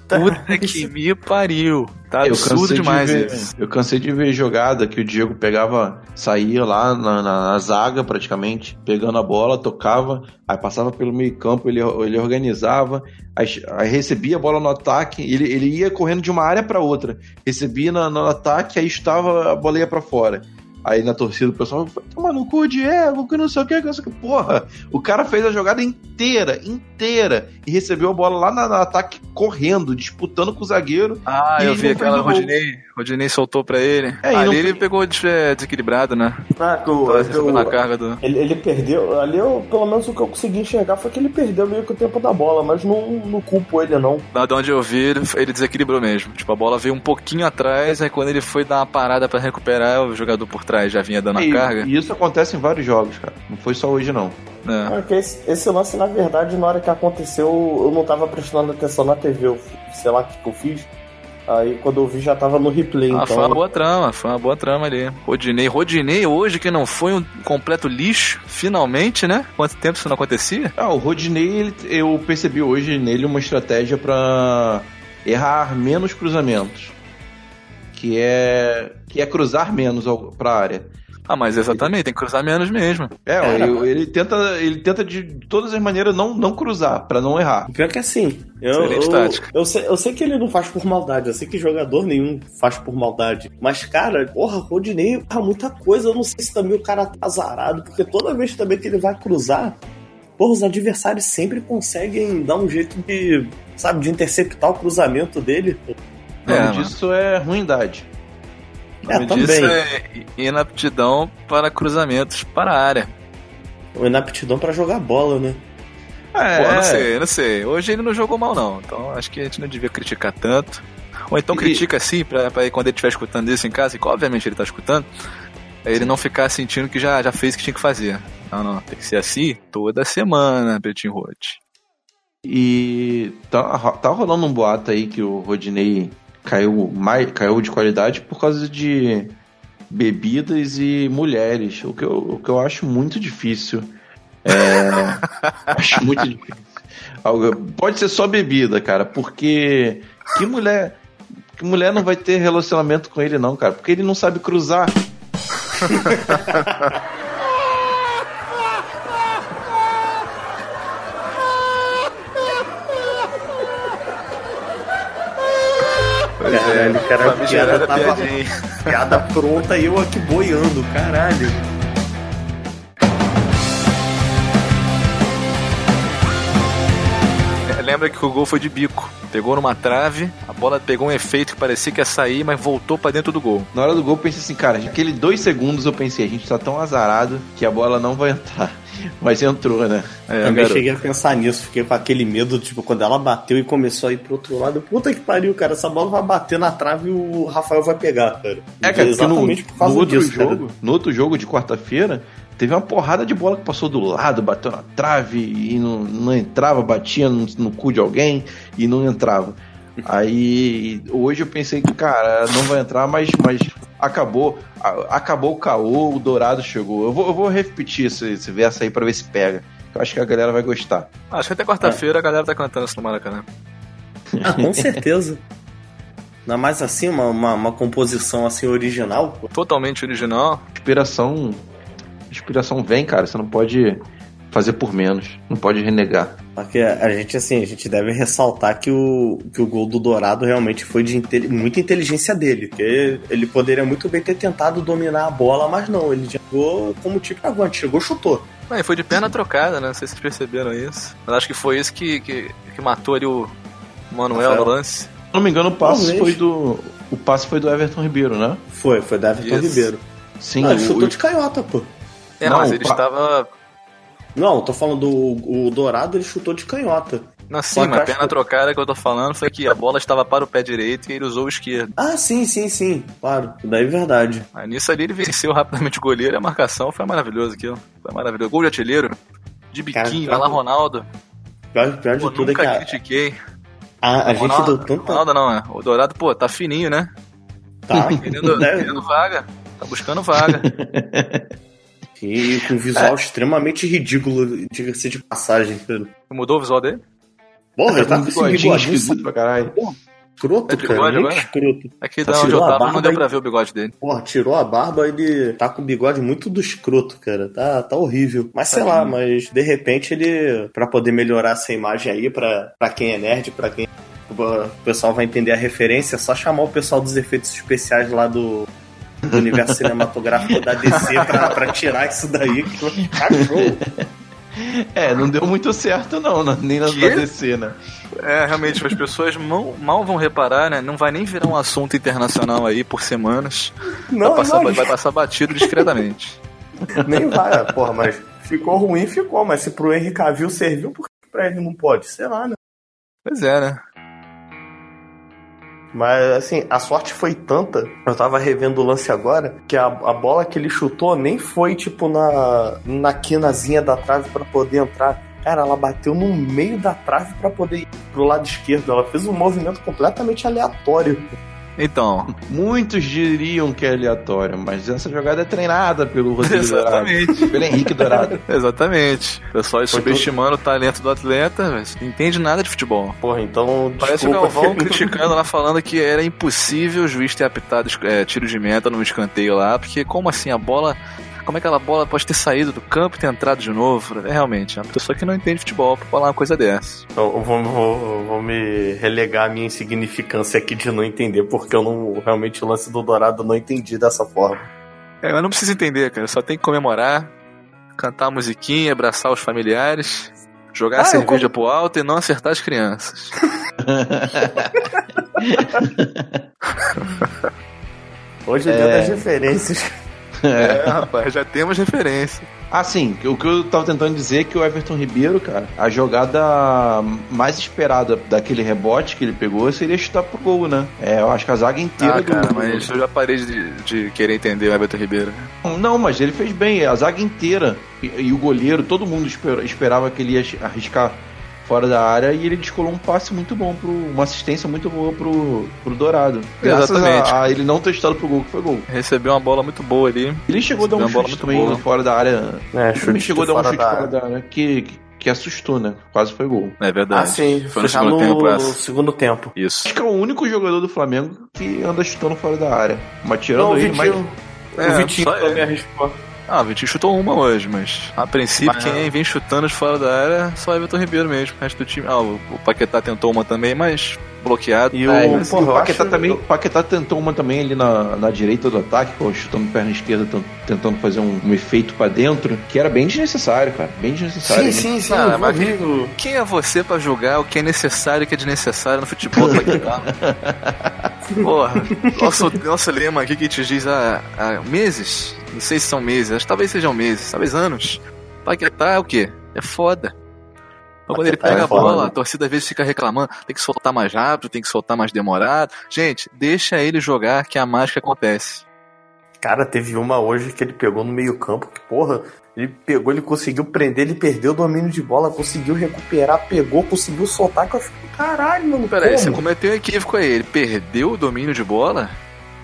Speaker 3: Puta que me pariu. Tá
Speaker 1: Eu
Speaker 3: absurdo
Speaker 1: cansei, de
Speaker 3: demais
Speaker 1: ver,
Speaker 3: isso.
Speaker 1: eu cansei de ver jogada que o Diego pegava, saía lá na, na- na zaga praticamente, pegando a bola, tocava, aí passava pelo meio campo, ele, ele organizava, aí, aí recebia a bola no ataque, ele, ele ia correndo de uma área para outra, recebia no, no ataque, aí estava a bola ia para fora. Aí na torcida o pessoal vai tomar no cu, Diego, que não sei o que, que não sei o que. Porra, o cara fez a jogada inteira, inteira, e recebeu a bola lá no ataque correndo, disputando com o zagueiro.
Speaker 3: Ah, eu vi aquela Rodinei, Rodinei soltou pra ele. É, ali ele pegou é, desequilibrado, né?
Speaker 2: Ah, que o, na carga do... ele, ele perdeu, ali eu, pelo menos o que eu consegui enxergar foi que ele perdeu meio que o tempo da bola, mas não, não culpo ele não.
Speaker 3: Lá de onde eu vi, ele, ele desequilibrou mesmo. Tipo, a bola veio um pouquinho atrás, aí quando ele foi dar uma parada para recuperar, o jogador por trás já vinha dando
Speaker 1: e,
Speaker 3: a carga.
Speaker 1: E isso acontece em vários jogos, cara. Não foi só hoje, não.
Speaker 2: É. é esse, esse, lance, na verdade, na hora que aconteceu, eu não tava prestando atenção na TV. Eu, sei lá o que, que eu fiz. Aí quando eu vi já tava no replay. Ah,
Speaker 3: então... foi uma boa trama, foi uma boa trama ali. Rodinei, Rodinei hoje que não foi um completo lixo, finalmente, né? Quanto tempo isso não acontecia?
Speaker 1: Ah, o Rodinei, eu percebi hoje nele uma estratégia para errar menos cruzamentos. Que é que é cruzar menos para a área.
Speaker 3: Ah, mas exatamente, tem que cruzar menos mesmo.
Speaker 1: É, ele, ele, tenta, ele tenta de todas as maneiras não, não cruzar, para não errar.
Speaker 2: Pior que é assim. Eu, eu, tática. Eu sei, eu sei que ele não faz por maldade, eu sei que jogador nenhum faz por maldade. Mas, cara, porra, Rodinei erra muita coisa. Eu não sei se também o cara tá azarado, porque toda vez também que ele vai cruzar, porra, os adversários sempre conseguem dar um jeito de, sabe, de interceptar o cruzamento dele.
Speaker 1: O nome é, disso é ruindade.
Speaker 3: O nome é, disso também. é inaptidão para cruzamentos para a área.
Speaker 2: Ou inaptidão para jogar bola, né?
Speaker 3: É, Pô, não sei, não sei. Hoje ele não jogou mal, não. Então acho que a gente não devia criticar tanto. Ou então e... critica assim, pra, pra quando ele estiver escutando isso em casa, e obviamente ele tá escutando, ele não ficar sentindo que já, já fez o que tinha que fazer. Não, não. Tem que ser assim toda semana, Betinho Rote.
Speaker 1: E tá, tá rolando um boato aí que o Rodinei caiu, mais, caiu de qualidade por causa de bebidas e mulheres, o que eu, o que eu acho muito difícil. É, acho muito difícil. Pode ser só bebida, cara, porque que mulher, que mulher não vai ter relacionamento com ele não, cara, porque ele não sabe cruzar.
Speaker 2: Caralho, cara, a piada tava piada pronta e eu aqui boiando, caralho.
Speaker 3: É, lembra que o gol foi de bico. Pegou numa trave, a bola pegou um efeito que parecia que ia sair, mas voltou para dentro do gol.
Speaker 1: Na hora do gol eu pensei assim, cara, aquele dois segundos eu pensei, a gente tá tão azarado que a bola não vai entrar. Mas entrou, né?
Speaker 2: É, Também garoto. cheguei a pensar nisso, fiquei com aquele medo, tipo, quando ela bateu e começou a ir pro outro lado. Puta que pariu, cara, essa bola vai bater na trave e o Rafael vai pegar, cara.
Speaker 1: É, cara, exatamente no, por causa no outro disso, jogo, cara. No outro jogo de quarta-feira, teve uma porrada de bola que passou do lado, bateu na trave e não, não entrava, batia no, no cu de alguém e não entrava. Aí hoje eu pensei que, cara, não vai entrar, mas, mas acabou. Acabou o caô, o Dourado chegou. Eu vou, eu vou repetir esse, esse verso aí pra ver se pega. Eu acho que a galera vai gostar.
Speaker 3: Acho que até quarta-feira é. a galera tá cantando isso no Maracanã.
Speaker 2: Ah, com certeza. Ainda mais assim, uma, uma, uma, composição assim original.
Speaker 3: Totalmente original.
Speaker 1: Inspiração. Inspiração vem, cara. Você não pode fazer por menos. Não pode renegar.
Speaker 2: Porque a gente, assim, a gente deve ressaltar que o, que o gol do Dourado realmente foi de muita inteligência dele. Porque ele poderia muito bem ter tentado dominar a bola, mas não, ele jogou como tipo avante, chegou chutou.
Speaker 3: Mas foi de perna trocada, né? Não sei se vocês perceberam isso. Mas acho que foi isso que, que, que matou ali o Manuel no lance. Se
Speaker 1: não me engano, o passe foi do. O passe foi do Everton Ribeiro, né?
Speaker 2: Foi, foi do Everton isso. Ribeiro.
Speaker 1: Sim, ah,
Speaker 2: ele o, chutou de canhota, pô.
Speaker 3: É, não, mas ele pa... estava
Speaker 2: não, tô falando do o Dourado, ele chutou de canhota.
Speaker 3: Não, sim, mas a perna que... trocada que eu tô falando foi que a bola estava para o pé direito e ele usou o esquerdo.
Speaker 2: Ah, sim, sim, sim. Claro, daí é verdade.
Speaker 3: Aí nisso ali ele venceu rapidamente o goleiro e a marcação foi maravilhoso aquilo. Foi maravilhoso. Gol de artilheiro, de biquinho, vai lá Ronaldo.
Speaker 2: Pior, pior de pô, tudo
Speaker 3: é
Speaker 2: que
Speaker 3: a... critiquei.
Speaker 2: Ah, a gente Ronaldo, deu tanta...
Speaker 3: Ronaldo não, é. O Dourado, pô, tá fininho, né?
Speaker 2: Tá.
Speaker 3: Querendo, querendo vaga. Tá buscando vaga.
Speaker 2: E com um visual é. extremamente ridículo, diga-se de passagem, cara.
Speaker 3: Mudou o visual dele?
Speaker 2: Porra, ele tá com esse bigodinho esquisito
Speaker 1: pra caralho. Porra,
Speaker 2: escroto, é cara. Muito escroto.
Speaker 3: Aqui da onde eu tava não deu pra ver o bigode dele.
Speaker 2: Porra, tirou a barba, ele tá com o bigode muito do escroto, cara. Tá, tá horrível. Mas sei tá lá, mas de repente ele, pra poder melhorar essa imagem aí, pra, pra quem é nerd, pra quem o pessoal vai entender a referência, é só chamar o pessoal dos efeitos especiais lá do do universo cinematográfico da DC pra, pra tirar isso daí, que ficar show.
Speaker 1: É, não deu muito certo não, né? nem na
Speaker 3: Que?
Speaker 1: DC, né?
Speaker 3: É, realmente, as pessoas mal, mal vão reparar, né? Não vai nem virar um assunto internacional aí por semanas.
Speaker 2: Não,
Speaker 3: vai, passar,
Speaker 2: não,
Speaker 3: vai passar batido discretamente.
Speaker 2: nem vai, porra, mas ficou ruim, ficou, mas se pro Henry Cavill serviu, por que pra ele não pode? Sei lá, né?
Speaker 3: Pois é, né?
Speaker 2: Mas assim, a sorte foi tanta. Eu tava revendo o lance agora, que a, a bola que ele chutou nem foi tipo na, na quinazinha da trave pra poder entrar. Cara, ela bateu no meio da trave pra poder ir pro lado esquerdo. Ela fez um movimento completamente aleatório.
Speaker 3: Então,
Speaker 1: Muitos diriam que é aleatório, mas essa jogada é treinada pelo Rodrigo Dourado.
Speaker 3: Exatamente.
Speaker 1: Pelo Henrique Dourado.
Speaker 3: exatamente. O pessoal
Speaker 2: Foi
Speaker 3: subestimando o talento do atleta, mas não entende nada de futebol.
Speaker 2: Porra, então.
Speaker 3: Parece o Galvão criticando lá, falando que era impossível o juiz ter apitado é, tiro de meta no escanteio lá, porque como assim a bola. Como é que aquela bola pode ter saído do campo e ter entrado de novo? É realmente, é uma pessoa que não entende futebol pra falar uma coisa dessa.
Speaker 2: Eu vou, vou, vou me relegar a minha insignificância aqui de não entender, porque eu não. Realmente o lance do Dourado não entendi dessa forma.
Speaker 3: É, mas não precisa entender, cara. Só tem que comemorar, cantar a musiquinha, abraçar os familiares, jogar
Speaker 2: Ah,
Speaker 3: a cerveja pro alto e não acertar as crianças.
Speaker 2: Hoje é dia das referências.
Speaker 3: É, rapaz, já temos referência.
Speaker 1: Assim, o que eu tava tentando dizer é que o Everton Ribeiro, cara, a jogada mais esperada daquele rebote que ele pegou seria chutar pro gol, né? É, eu acho que a zaga inteira
Speaker 3: Ah,
Speaker 1: do-
Speaker 3: cara, mas eu já parei de, de querer entender o Everton Ribeiro.
Speaker 1: Não, mas ele fez bem, a zaga inteira e, e o goleiro, todo mundo esper- esperava que ele ia arriscar fora da área e ele descolou um passe muito bom, pro, uma assistência muito boa pro, pro Dourado. Graças
Speaker 3: Exatamente.
Speaker 1: a, a ele não ter estado pro gol que foi gol.
Speaker 3: Recebeu uma bola muito boa ali.
Speaker 1: Ele chegou a dar um
Speaker 3: Recebeu uma bola
Speaker 1: chute
Speaker 3: muito
Speaker 1: também
Speaker 3: boa.
Speaker 1: fora da área.
Speaker 2: É,
Speaker 1: Também chegou a dar um
Speaker 2: fora
Speaker 1: chute
Speaker 2: da-
Speaker 1: fora da área que, que, que assustou, né? Quase foi gol.
Speaker 3: É verdade.
Speaker 2: Ah, sim.
Speaker 3: Foi no segundo
Speaker 2: no
Speaker 3: tempo essa.
Speaker 2: segundo tempo.
Speaker 3: Isso.
Speaker 1: Acho que é o único jogador do Flamengo que anda chutando fora da área. Mas tirando
Speaker 2: Não, o
Speaker 1: ele,
Speaker 2: Vitinho,
Speaker 1: mas.
Speaker 3: É,
Speaker 2: o Vitinho
Speaker 3: só
Speaker 2: também
Speaker 3: ele.
Speaker 2: arriscou.
Speaker 3: Ah, o Vitinho chutou uma hoje, mas a princípio
Speaker 2: Mas-
Speaker 3: quem vem chutando de fora da área é só o Everton Ribeiro mesmo. O resto do time. Ah, o, o Paquetá tentou uma também, mas bloqueado.
Speaker 2: E
Speaker 1: É,
Speaker 2: o,
Speaker 1: mas
Speaker 2: porra,
Speaker 1: o Paquetá
Speaker 2: acho-
Speaker 1: também. O Paquetá tentou uma também ali na, na direita do ataque, pô, chutando perna esquerda, tent- tentando fazer um, um efeito pra dentro, que era bem desnecessário, cara. Bem desnecessário.
Speaker 2: Sim, sim, sim.
Speaker 3: Ah, mas Quem é você pra julgar o que é necessário e o que é desnecessário no futebol do Paquetá? Porra, nosso, nosso lema aqui que te diz há, há meses, não sei se são meses, acho que talvez sejam meses, talvez anos. Paquetá é o quê? É foda. Então, quando ele
Speaker 2: Paquetá
Speaker 3: pega
Speaker 2: é
Speaker 3: a bola,
Speaker 2: foda.
Speaker 3: a torcida às vezes fica reclamando, tem que soltar mais rápido, tem que soltar mais demorado. Gente, deixa ele jogar que a mágica acontece.
Speaker 2: Cara, teve uma hoje que ele pegou no meio campo, que porra, ele pegou, ele conseguiu prender, ele perdeu o domínio de bola, conseguiu recuperar, pegou, conseguiu soltar, que eu fico, caralho, mano,
Speaker 3: Peraí,
Speaker 2: como?
Speaker 3: você cometeu um equívoco aí. Ele perdeu o domínio de bola?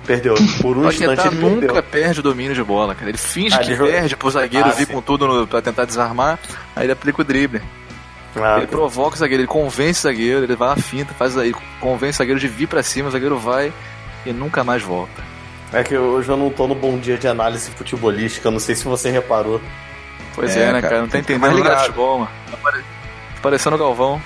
Speaker 2: Perdeu, por um
Speaker 3: O
Speaker 2: instante
Speaker 3: Paquetá
Speaker 2: ele
Speaker 3: nunca
Speaker 2: perdeu.
Speaker 3: perde o domínio de bola, cara. Ele finge
Speaker 2: Ah,
Speaker 3: que
Speaker 2: ele
Speaker 3: perde pro zagueiro
Speaker 2: Ah,
Speaker 3: vir
Speaker 2: sim.
Speaker 3: com tudo no, pra tentar desarmar, aí ele aplica o drible.
Speaker 2: Ah,
Speaker 3: ele provoca o zagueiro, ele convence o zagueiro, ele vai na finta, faz aí, convence o zagueiro de vir pra cima, o zagueiro vai e nunca mais volta.
Speaker 2: É que hoje eu não tô no bom dia de análise futebolística, eu não sei se você reparou.
Speaker 3: Pois é,
Speaker 1: É,
Speaker 3: né,
Speaker 1: cara,
Speaker 3: cara? Não tá
Speaker 1: ficar
Speaker 3: entendendo nada de futebol, mano. Tá pare- Parecendo o Galvão.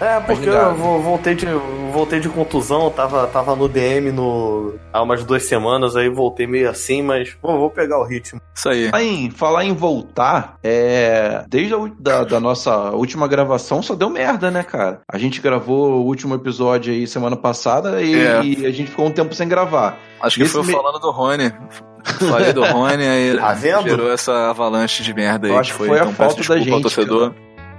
Speaker 2: É, porque eu vo- voltei de, voltei de contusão, tava, tava no DM no, há umas duas semanas, aí voltei meio assim, mas pô, vou pegar o ritmo.
Speaker 3: Isso aí.
Speaker 1: Falar em, falar em voltar, é, desde a da, da nossa última gravação só deu merda, né, cara? A gente gravou o último episódio aí semana passada e,
Speaker 3: É.
Speaker 1: e a gente ficou um tempo sem gravar.
Speaker 3: Acho que
Speaker 1: Nesse
Speaker 3: foi
Speaker 1: me-
Speaker 3: falando do Rony. Falei do Rony, aí
Speaker 2: Tá vendo?
Speaker 3: gerou essa avalanche de merda aí.
Speaker 1: Eu acho que foi a
Speaker 3: então peço
Speaker 1: falta da gente,
Speaker 3: torcedor.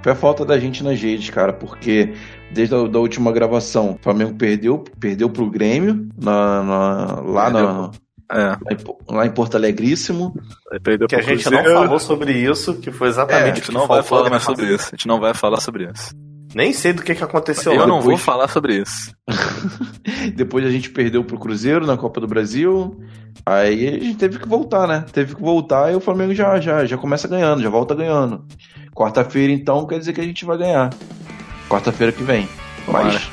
Speaker 1: Foi a falta da gente nas redes, cara, porque desde a da última gravação, o Flamengo perdeu, perdeu pro Grêmio na, na- lá, na,
Speaker 3: É,
Speaker 1: lá em Porto Alegríssimo.
Speaker 3: perdeu
Speaker 2: Que a gente não falou sobre isso, que foi
Speaker 3: É,
Speaker 2: exatamente o
Speaker 3: gente
Speaker 2: que
Speaker 3: não vai falar sobre isso. A gente não vai falar sobre isso.
Speaker 2: Nem sei do que, que aconteceu
Speaker 3: Eu
Speaker 2: lá.
Speaker 3: não vou
Speaker 1: depois-
Speaker 3: falar sobre isso.
Speaker 1: Depois a gente perdeu pro Cruzeiro na Copa do Brasil. Aí a gente teve que voltar, né? Teve que voltar e o Flamengo já, já, já começa ganhando, já volta ganhando. Quarta-feira, então, quer dizer que a gente vai ganhar. Quarta-feira que vem. Mas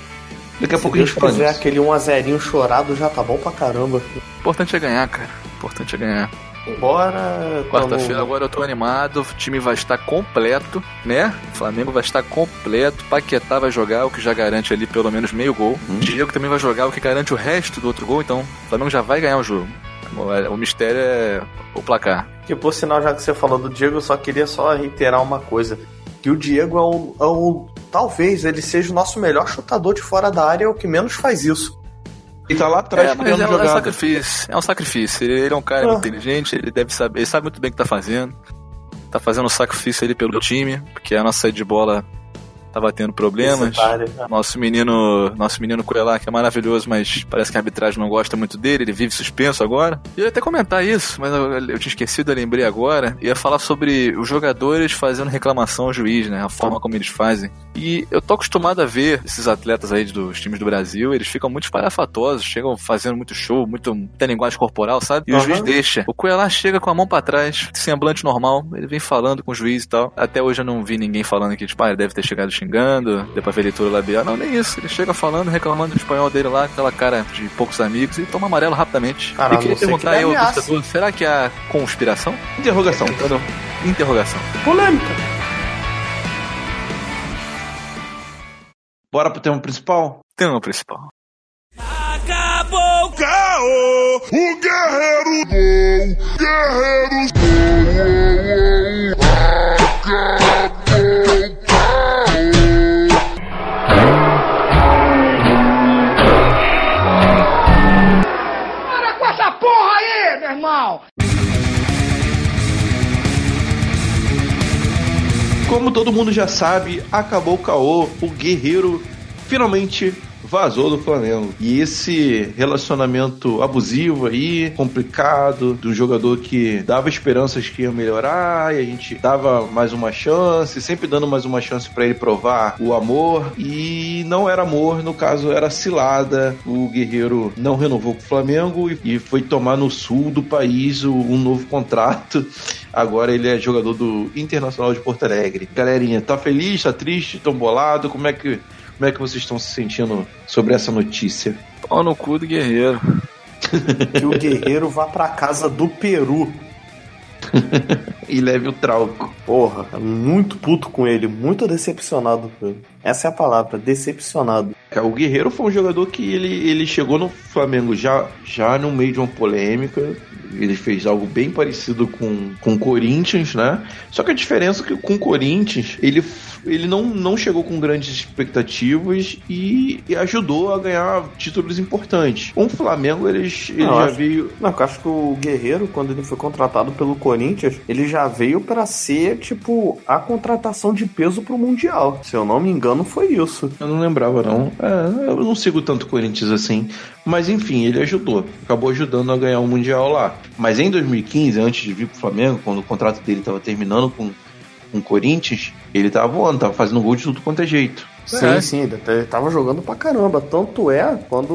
Speaker 1: daqui a
Speaker 2: Se
Speaker 1: pouco a
Speaker 2: Deus
Speaker 1: gente fala
Speaker 2: quiser,
Speaker 1: nisso.
Speaker 2: aquele 1x0 chorado já tá bom pra caramba.
Speaker 3: O importante é ganhar, cara. O importante é ganhar.
Speaker 2: Embora.
Speaker 3: Quarta-feira agora eu tô animado, o time vai estar completo, né? O Flamengo vai estar completo, Paquetá vai jogar, o que já garante ali pelo menos meio gol.
Speaker 1: Hum.
Speaker 3: Diego também vai jogar, o que garante o resto do outro gol, então o Flamengo já vai ganhar o jogo. O mistério é o placar.
Speaker 2: Que por sinal, já que você falou do Diego, eu só queria só reiterar uma coisa. Que o Diego é um, é um talvez ele seja o nosso melhor chutador de fora da área, é o que menos faz isso.
Speaker 1: Ele tá lá atrás
Speaker 3: é, mas é, um, é um sacrifício. É um sacrifício. Ele, ele é um cara ah. inteligente, ele deve saber, ele sabe muito bem o que tá fazendo. Tá fazendo um sacrifício ali pelo time, porque a nossa saída de bola tava tendo problemas. Né? Nosso menino, nosso menino Coelá, que é maravilhoso, mas parece que a arbitragem não gosta muito dele, ele vive suspenso agora. E eu ia até comentar isso, mas eu, eu tinha esquecido, eu lembrei agora. Ia falar sobre os jogadores fazendo reclamação ao juiz, né? A forma como eles fazem. E eu tô acostumado a ver esses atletas aí dos times do Brasil, eles ficam muito parafatosos, chegam fazendo muito show, muito, muita linguagem corporal, sabe? E uhum. o juiz deixa. O Coelá chega com a mão para trás, semblante normal, ele vem falando com o juiz e tal. Até hoje eu não vi ninguém falando que, tipo, ah, deve ter chegado xingando, deu pra ver leitura labial. Não, nem isso. Ele chega falando, reclamando do espanhol dele lá, aquela cara de poucos amigos, e toma amarelo rapidamente. Caramba, e queria perguntar que aí ao será que há conspiração?
Speaker 1: Interrogação.
Speaker 3: Interrogação.
Speaker 2: Polêmica.
Speaker 1: Bora pro tema principal?
Speaker 3: Tema principal.
Speaker 5: Acabou o caô, o guerreiro gol, guerreiros gol,
Speaker 1: Como todo mundo já sabe, acabou o caô, o guerreiro finalmente vazou do Flamengo. E esse relacionamento abusivo aí, complicado, de um jogador que dava esperanças que ia melhorar e a gente dava mais uma chance, sempre dando mais uma chance para ele provar o amor. E não era amor, no caso era cilada. O Guerreiro não renovou com o Flamengo e foi tomar no sul do país um novo contrato. Agora ele é jogador do Internacional de Porto Alegre. Galerinha, tá feliz, tá triste, tão bolado? Como é que como é que vocês estão se sentindo sobre essa notícia?
Speaker 3: Pau no cu do guerreiro.
Speaker 2: que o guerreiro vá pra casa do Peru.
Speaker 1: e leve o trauco.
Speaker 2: Porra, muito puto com ele, muito decepcionado. Essa é a palavra, decepcionado.
Speaker 1: O Guerreiro foi um jogador que ele, ele chegou no Flamengo já, já no meio de uma polêmica. Ele fez algo bem parecido com, com o Corinthians, né? Só que a diferença é que com o Corinthians, ele ele não, não chegou com grandes expectativas e, e ajudou a ganhar títulos importantes. Com o Flamengo, eles, ele não, já
Speaker 2: acho,
Speaker 1: veio.
Speaker 2: Não, eu acho que o Guerreiro, quando ele foi contratado pelo Corinthians, ele já veio para ser, tipo, a contratação de peso pro Mundial. Se eu não me engano, foi isso.
Speaker 1: Eu não lembrava, não. É, eu não sigo tanto Corinthians assim. Mas enfim, ele ajudou. Acabou ajudando a ganhar o Mundial lá. Mas em 2015, antes de vir pro Flamengo, quando o contrato dele estava terminando com com o Corinthians, ele tava voando, tava fazendo gol de tudo quanto é jeito.
Speaker 2: Sim, é. sim, ele tava jogando pra caramba. Tanto é, quando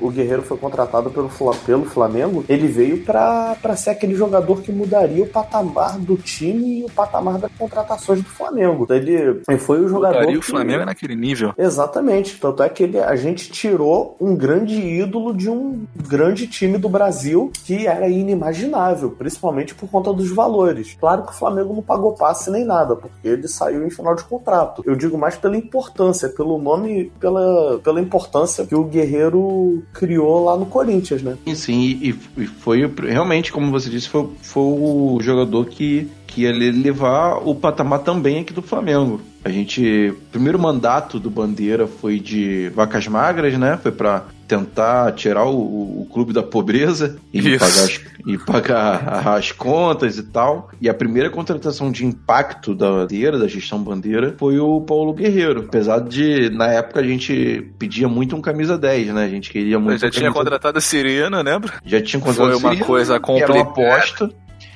Speaker 2: o Guerreiro foi contratado pelo, pelo Flamengo, ele veio pra, pra ser aquele jogador que mudaria o patamar do time e o patamar das contratações do Flamengo. Ele, ele foi o jogador. Mudaria
Speaker 3: o Flamengo
Speaker 2: que...
Speaker 3: naquele nível.
Speaker 2: Exatamente. Tanto é que ele, a gente tirou um grande ídolo de um grande time do Brasil que era inimaginável, principalmente por conta dos valores. Claro que o Flamengo não pagou passe nem nada, porque ele saiu em final de contrato. Eu digo mais pela importância importância, pelo nome, pela, pela importância que o Guerreiro criou lá no Corinthians, né?
Speaker 1: Sim, e, e foi realmente, como você disse, foi, foi o jogador que, que ia levar o patamar também aqui do Flamengo. A gente, o primeiro mandato do Bandeira foi de vacas magras, né? Foi para tentar tirar o, o, clube da pobreza e pagar, as, e pagar as contas e tal. E a primeira contratação de impacto da bandeira, da gestão bandeira, foi o Paulo Guerreiro. Apesar de, na época, a gente pedia muito um camisa 10, né? A gente queria muito.
Speaker 3: Eu já tinha contratado a Sirena, lembra?
Speaker 1: Já tinha contratado
Speaker 3: Foi uma coisa complicada. Era uma
Speaker 1: aposta.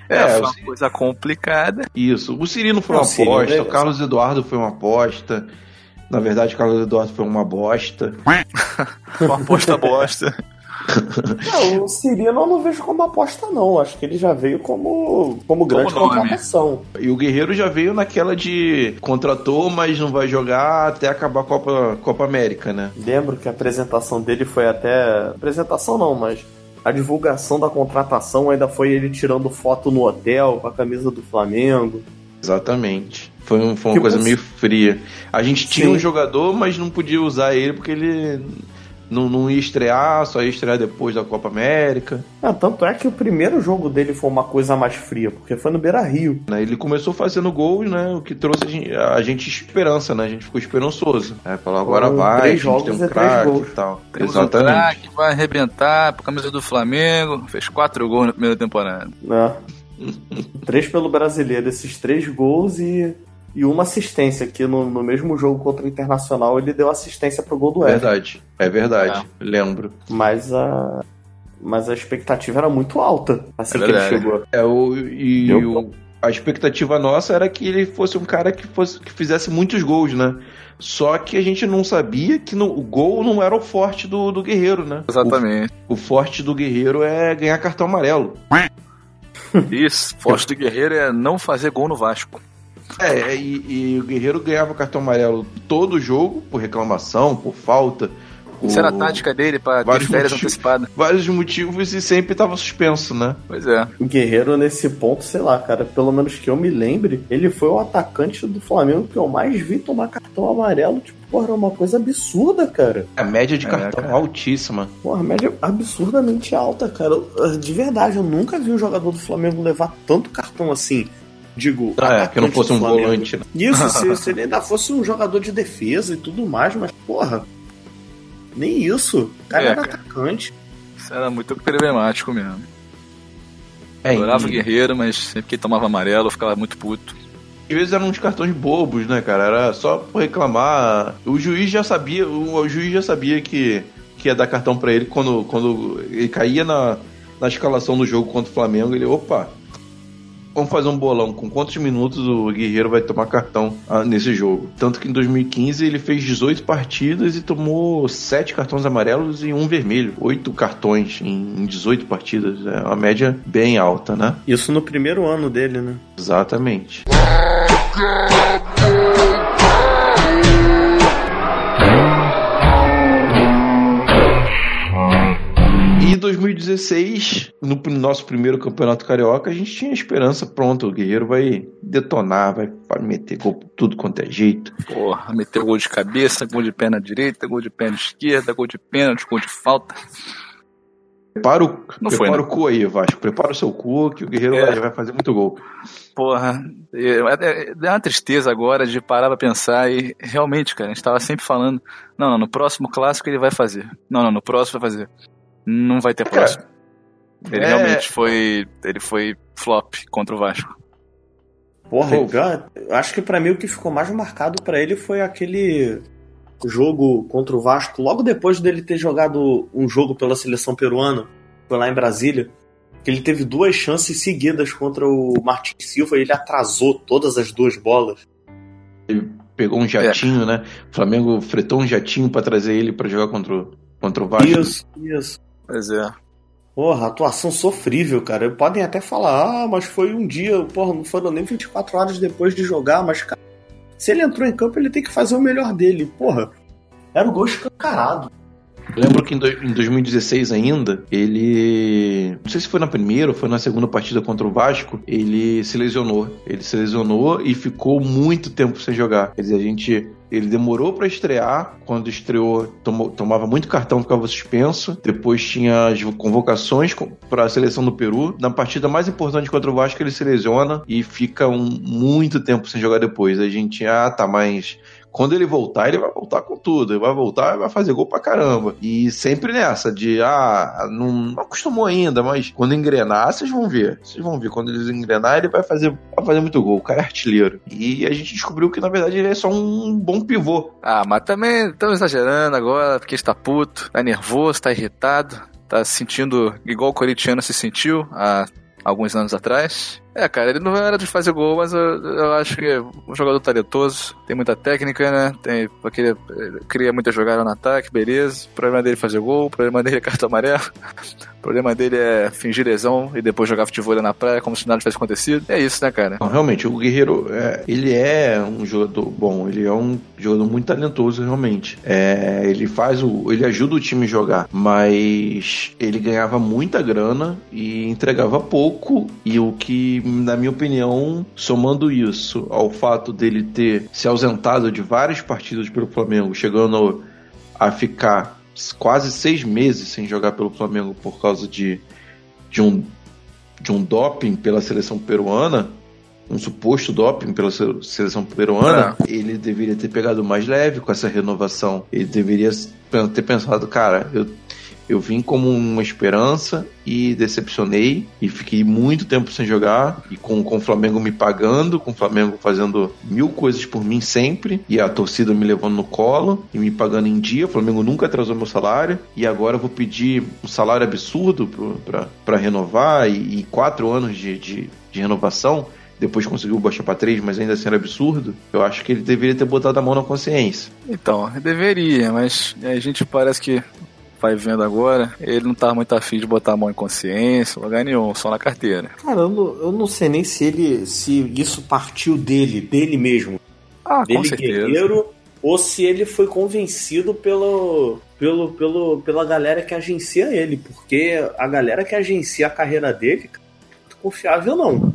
Speaker 3: É, é foi uma coisa complicada.
Speaker 1: Isso. O Cirino foi uma Não, aposta, é o Carlos Eduardo foi uma aposta. Na verdade, o Carlos Eduardo foi uma bosta.
Speaker 3: uma aposta bosta.
Speaker 2: Não, o Cirino eu não vejo como aposta, não. Acho que ele já veio como, como grande como contratação.
Speaker 1: E o Guerreiro já veio naquela de contratou, mas não vai jogar até acabar a Copa, Copa América, né?
Speaker 2: Lembro que a apresentação dele foi até. Apresentação não, mas a divulgação da contratação ainda foi ele tirando foto no hotel com a camisa do Flamengo.
Speaker 1: Exatamente. Foi, um, foi uma que coisa meio fria. A gente tinha Sim. um jogador, mas não podia usar ele porque ele Não, não ia estrear, só ia estrear depois da Copa América.
Speaker 2: Ah, tanto é que o primeiro jogo dele foi uma coisa mais fria, porque foi no Beira Rio.
Speaker 1: Né? Ele começou fazendo gols, né? O que trouxe a gente, a gente esperança, né? A gente ficou esperançoso. É, falou, agora
Speaker 2: Foram
Speaker 1: vai,
Speaker 2: três
Speaker 1: a gente
Speaker 2: jogos
Speaker 1: tem um
Speaker 2: três
Speaker 1: craque
Speaker 2: gols.
Speaker 1: e tal.
Speaker 3: Temos
Speaker 1: Exatamente.
Speaker 3: um craque, vai arrebentar por camisa do Flamengo. Fez quatro gols na primeira temporada.
Speaker 2: né? três pelo brasileiro, esses três gols e, e uma assistência, que no, no mesmo jogo contra o Internacional ele deu assistência pro gol do Everton.
Speaker 1: Verdade, é verdade, lembro.
Speaker 2: Mas a. Mas a expectativa era muito alta assim
Speaker 3: É
Speaker 2: que ele chegou.
Speaker 1: É, o, e
Speaker 2: Eu-
Speaker 1: o- a expectativa nossa era que ele fosse um cara que, fosse, que fizesse muitos gols, né? Só que a gente não sabia que no- o gol não era o forte do, do Guerreiro, né?
Speaker 3: Exatamente.
Speaker 1: O, o forte do Guerreiro é ganhar cartão amarelo.
Speaker 3: Isso. Forte do Guerreiro é não fazer gol no Vasco.
Speaker 1: É, e, e o Guerreiro ganhava cartão amarelo todo jogo, por reclamação, por falta.
Speaker 3: Isso
Speaker 1: por
Speaker 3: era a tática dele pra ter
Speaker 1: vários
Speaker 3: férias
Speaker 1: motivos.
Speaker 3: antecipadas.
Speaker 1: Vários motivos e sempre tava suspenso, né?
Speaker 3: Pois é.
Speaker 2: O Guerreiro, nesse ponto, sei lá, cara, pelo menos que eu me lembre, ele foi o atacante do Flamengo que eu mais vi tomar cartão amarelo. Tipo, porra, era uma coisa absurda, cara.
Speaker 1: A média de
Speaker 3: É,
Speaker 1: cartão
Speaker 3: cara.
Speaker 1: altíssima.
Speaker 2: Porra, média absurdamente alta, cara. De verdade, eu nunca vi um jogador do Flamengo levar tanto cartão assim. Digo,
Speaker 1: Ah, é, que não fosse um
Speaker 2: Flamengo.
Speaker 1: volante, né?
Speaker 2: Isso, se, se ele ainda fosse um jogador de defesa e tudo mais, mas, porra, nem isso. O cara
Speaker 3: É,
Speaker 2: era
Speaker 3: cara.
Speaker 2: atacante.
Speaker 3: Isso era muito problemático mesmo.
Speaker 1: É,
Speaker 3: Adorava o
Speaker 1: e-
Speaker 3: Guerreiro, mas sempre que ele tomava amarelo eu ficava muito puto.
Speaker 1: Às vezes eram uns cartões bobos, né, cara? Era só por reclamar. O juiz já sabia, o, o juiz já sabia que, que ia dar cartão pra ele quando, quando ele caía na, na escalação do jogo contra o Flamengo. Ele, opa, vamos fazer um bolão. Com quantos minutos o Guerreiro vai tomar cartão ah, nesse jogo? Tanto que em 2015 ele fez 18 partidas e tomou 7 cartões amarelos e um vermelho. 8 cartões em, em 18 partidas. É uma média bem alta, né?
Speaker 2: Isso no primeiro ano dele, né?
Speaker 1: Exatamente. 2016, no nosso primeiro campeonato carioca, a gente tinha esperança, pronto, o Guerreiro vai detonar, vai, meter gol tudo quanto é jeito.
Speaker 3: Porra, meteu gol de cabeça, gol de perna direita, gol de perna esquerda, gol de pênalti, gol de falta.
Speaker 1: Prepara o,
Speaker 3: Não
Speaker 1: prepara
Speaker 3: foi,
Speaker 1: o
Speaker 3: não.
Speaker 1: cu aí, Vasco. Prepara o seu cu, que o Guerreiro
Speaker 3: É.
Speaker 1: vai, fazer muito gol.
Speaker 3: Porra, é, é, dá uma tristeza agora de parar pra pensar e realmente, cara, a gente tava sempre falando, não, não, no próximo clássico ele vai fazer. Não, não, no próximo vai fazer. Não vai ter próximo. Ele
Speaker 1: é-
Speaker 3: realmente foi, ele foi flop contra o Vasco.
Speaker 2: Porra, cara, eu acho que pra mim o que ficou mais marcado pra ele foi aquele jogo contra o Vasco, logo depois dele ter jogado um jogo pela seleção peruana, foi lá em Brasília, que ele teve duas chances seguidas contra o Martins Silva e ele atrasou todas as duas bolas.
Speaker 1: Pegou um jatinho, né? O Flamengo fretou um jatinho pra trazer ele pra jogar contra o, contra o Vasco.
Speaker 2: Isso, isso.
Speaker 3: Pois é.
Speaker 2: Porra, atuação sofrível, cara. Podem até falar, ah, mas foi um dia, porra, não foram nem 24 horas depois de jogar, mas, cara, se ele entrou em campo, ele tem que fazer o melhor dele. Porra, era o gol escancarado.
Speaker 1: Lembro que em, do- em 2016 ainda, ele. Não sei se foi na primeira ou foi na segunda partida contra o Vasco, ele se lesionou. Ele se lesionou e ficou muito tempo sem jogar. Quer dizer, a gente. Ele demorou pra estrear. Quando estreou, tomou- tomava muito cartão, ficava suspenso. Depois tinha as convocações com- pra seleção do Peru. Na partida mais importante contra o Vasco, ele se lesiona e fica um, muito tempo sem jogar depois. A gente, ah, tá, mas quando ele voltar, ele vai voltar com tudo. Ele vai voltar e vai fazer gol pra caramba. E sempre nessa, de ah, não, não acostumou ainda, mas quando engrenar, vocês vão ver. Vocês vão ver. Quando eles engrenar, ele vai fazer, vai fazer muito gol. O cara é artilheiro. E a gente descobriu que, na verdade, ele é só um bom pivô.
Speaker 3: Ah, mas também estamos exagerando agora, porque está puto, tá nervoso, tá irritado, tá se sentindo igual o corintiano se sentiu há alguns anos atrás. É, cara, ele não era de fazer gol, mas eu, eu acho que é um jogador talentoso, tem muita técnica, né? Tem, ele cria muita jogada no ataque, beleza. O problema dele é fazer gol, o problema dele é cartão amarelo. O problema dele é fingir lesão e depois jogar futebol na praia como se nada tivesse acontecido. É isso, né, cara?
Speaker 1: Não, realmente, o Guerreiro, é, ele é um jogador bom, ele é um jogador muito talentoso, realmente. É, ele faz o. ele ajuda o time a jogar, mas ele ganhava muita grana e entregava pouco. E o que, na minha opinião, somando isso ao fato dele ter se ausentado de várias partidas pelo Flamengo, chegando a ficar quase seis meses sem jogar pelo Flamengo por causa de, de, um, de um doping pela seleção peruana, um suposto doping pela seleção peruana, é. ele deveria ter pegado mais leve com essa renovação. Ele deveria ter pensado, cara, eu eu vim como uma esperança e decepcionei e fiquei muito tempo sem jogar e com, com o Flamengo me pagando, com o Flamengo fazendo mil coisas por mim sempre e a torcida me levando no colo e me pagando em dia. O Flamengo nunca atrasou meu salário e agora eu vou pedir um salário absurdo para renovar e, e, quatro anos de, de, de renovação depois conseguiu baixar para três, mas ainda assim era absurdo, eu acho que ele deveria ter botado a mão na consciência.
Speaker 3: Então, deveria, mas a gente parece que vai vendo agora, ele não tá muito afim de botar a mão em consciência, lugar nenhum, só na carteira.
Speaker 2: Cara, eu não, eu não sei nem se ele. se isso partiu dele, dele mesmo.
Speaker 3: Ah, dele com certeza. guerreiro,
Speaker 2: ou se ele foi convencido pelo, pelo, pelo, pela galera que agencia ele. Porque a galera que agencia a carreira dele, não é confiável não.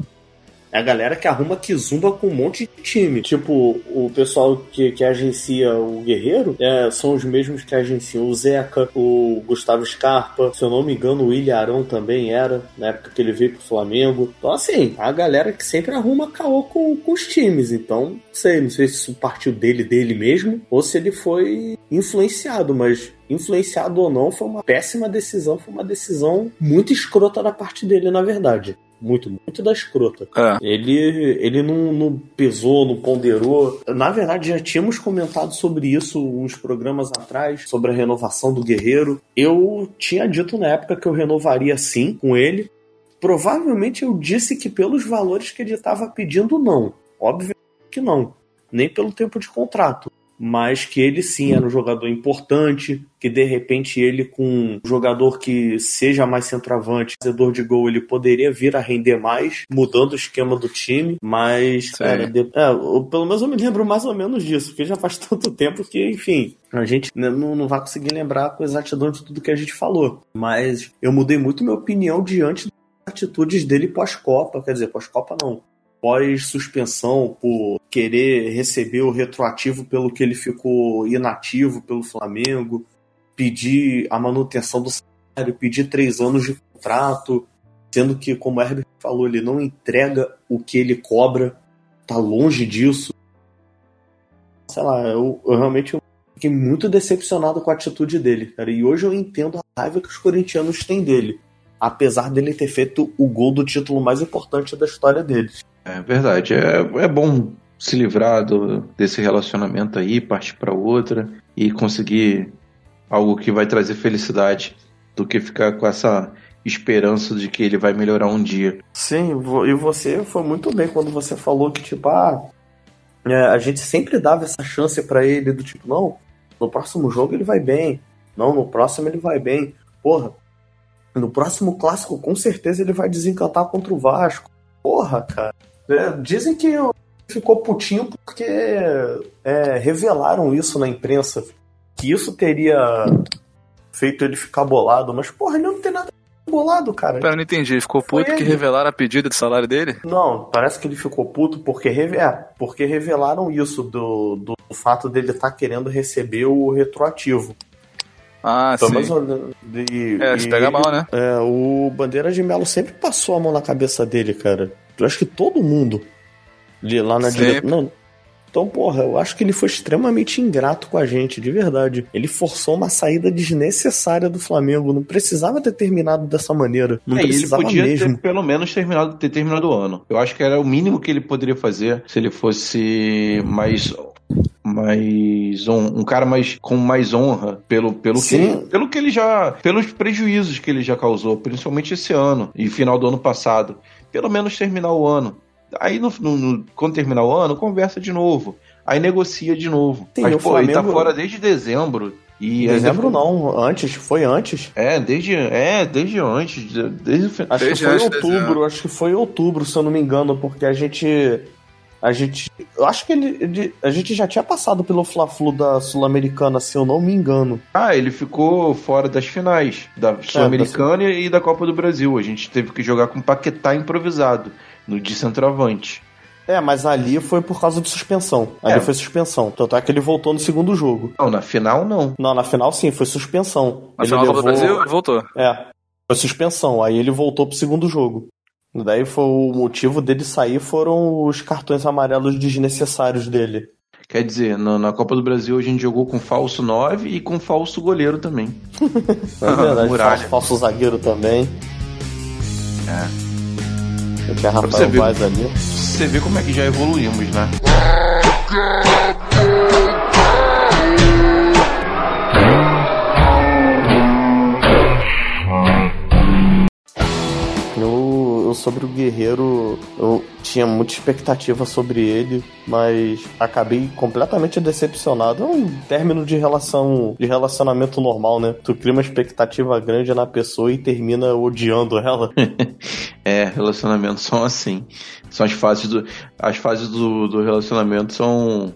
Speaker 2: É a galera que arruma que zumba com um monte de time. Tipo, o pessoal que, que agencia o Guerreiro é, são os mesmos que agenciam o Zeca, o Gustavo Scarpa, se eu não me engano, o Arão também era, na época que ele veio pro Flamengo. Então, assim, a galera que sempre arruma caô com, com os times. Então, não sei, não sei se isso partiu dele, dele mesmo, ou se ele foi influenciado, mas influenciado ou não, foi uma péssima decisão, foi uma decisão muito escrota da parte dele, na verdade muito, muito da escrota. É. Ele, ele não, não, pesou, não ponderou. Na verdade, já tínhamos comentado sobre isso uns programas atrás, sobre a renovação do Guerreiro. Eu tinha dito na época que eu renovaria sim com ele. Provavelmente eu disse que pelos valores que ele estava pedindo, não. Óbvio que não. Nem pelo tempo de contrato mas que ele sim era um jogador importante, que de repente ele com um jogador que seja mais centroavante, fazedor de gol, ele poderia vir a render mais, mudando o esquema do time, mas cara, de, é, pelo menos eu me lembro mais ou menos disso, porque já faz tanto tempo que, enfim, a gente não, não vai conseguir lembrar com exatidão de tudo que a gente falou, mas eu mudei muito minha opinião diante das atitudes dele pós-Copa, quer dizer, pós-Copa não, pós-suspensão por querer receber o retroativo pelo que ele ficou inativo pelo Flamengo, pedir a manutenção do salário, pedir três anos de contrato, sendo que, como o Herbert falou, ele não entrega o que ele cobra, tá longe disso. Sei lá, eu, eu realmente fiquei muito decepcionado com a atitude dele, cara. E hoje eu entendo a raiva que os corintianos têm dele apesar dele ter feito o gol do título mais importante da história deles.
Speaker 1: É verdade. É, é bom se livrar do, desse relacionamento aí, partir para outra e conseguir algo que vai trazer felicidade do que ficar com essa esperança de que ele vai melhorar um dia.
Speaker 2: Sim, e você foi muito bem quando você falou que, tipo, ah, é, a gente sempre dava essa chance para ele, do tipo, não, no próximo jogo ele vai bem, não, no próximo ele vai bem. Porra, no próximo clássico com certeza ele vai desencantar contra o Vasco. Porra, cara. É, dizem que ficou putinho porque é, revelaram isso na imprensa. Que isso teria feito ele ficar bolado. Mas, porra, ele não tem nada bolado, cara.
Speaker 3: Pera, eu não entendi. Ficou puto que revelaram a pedida de salário dele?
Speaker 2: Não, parece que ele ficou puto porque, reve... é, porque revelaram isso do, do fato dele estar tá querendo receber o retroativo.
Speaker 3: Ah,
Speaker 2: então,
Speaker 3: sim.
Speaker 2: Mas, e,
Speaker 3: é, se pega mal, né?
Speaker 2: É, o Bandeira de Melo sempre passou a mão na cabeça dele, cara. Eu acho que todo mundo lá na direita. Não. Então, porra, eu acho que ele foi extremamente ingrato com a gente, de verdade. Ele forçou uma saída desnecessária do Flamengo. Não precisava ter terminado dessa maneira. Não é, precisava
Speaker 1: ele podia
Speaker 2: mesmo.
Speaker 1: ter pelo menos terminado, ter terminado o ano. Eu acho que era o mínimo que ele poderia fazer se ele fosse mais mais um, um cara mais com mais honra pelo pelo que pelo que ele já pelos prejuízos que ele já causou, principalmente esse ano e final do ano passado. Pelo menos terminar o ano. Aí no, no, quando terminar o ano, conversa de novo. Aí negocia de novo. Sim, Mas pô, Flamengo... ele tá fora desde dezembro. E
Speaker 2: dezembro ainda... não, antes, foi antes.
Speaker 1: É, desde, é, desde antes, desde,
Speaker 2: acho
Speaker 1: desde
Speaker 2: que foi outubro, acho que foi outubro, se eu não me engano, porque a gente a gente. Eu acho que ele, ele, A gente já tinha passado pelo Fla-Flu da Sul-Americana, se eu não me engano.
Speaker 1: Ah, ele ficou fora das finais da é, Sul-Americana é, e da Copa do Brasil. A gente teve que jogar com Paquetá improvisado, no de centroavante.
Speaker 2: É, mas ali foi por causa de suspensão. Ali
Speaker 1: É.
Speaker 2: foi suspensão. Tanto é que ele voltou no segundo jogo.
Speaker 1: Não, na final não.
Speaker 2: Não, na final sim, foi suspensão.
Speaker 3: Na
Speaker 2: ele
Speaker 3: final do
Speaker 2: levou...
Speaker 3: Brasil, ele voltou.
Speaker 2: É, foi suspensão. Aí ele voltou pro segundo jogo. Daí foi o motivo dele sair foram os cartões amarelos desnecessários dele.
Speaker 1: Quer dizer, na, na Copa do Brasil a gente jogou com falso 9 e com falso goleiro também.
Speaker 2: É verdade, falso, falso zagueiro também.
Speaker 1: É.
Speaker 2: Eu tinha
Speaker 1: você
Speaker 2: Rafael. Vaz ali.
Speaker 1: Você vê como é que já evoluímos, né?
Speaker 2: Eu, sobre o Guerreiro, eu tinha muita expectativa sobre ele, mas acabei completamente decepcionado. É um término de relação, de relacionamento normal, né? Tu cria uma expectativa grande na pessoa e termina odiando ela.
Speaker 1: É, relacionamentos são assim. São as fases do. As fases do, do relacionamento são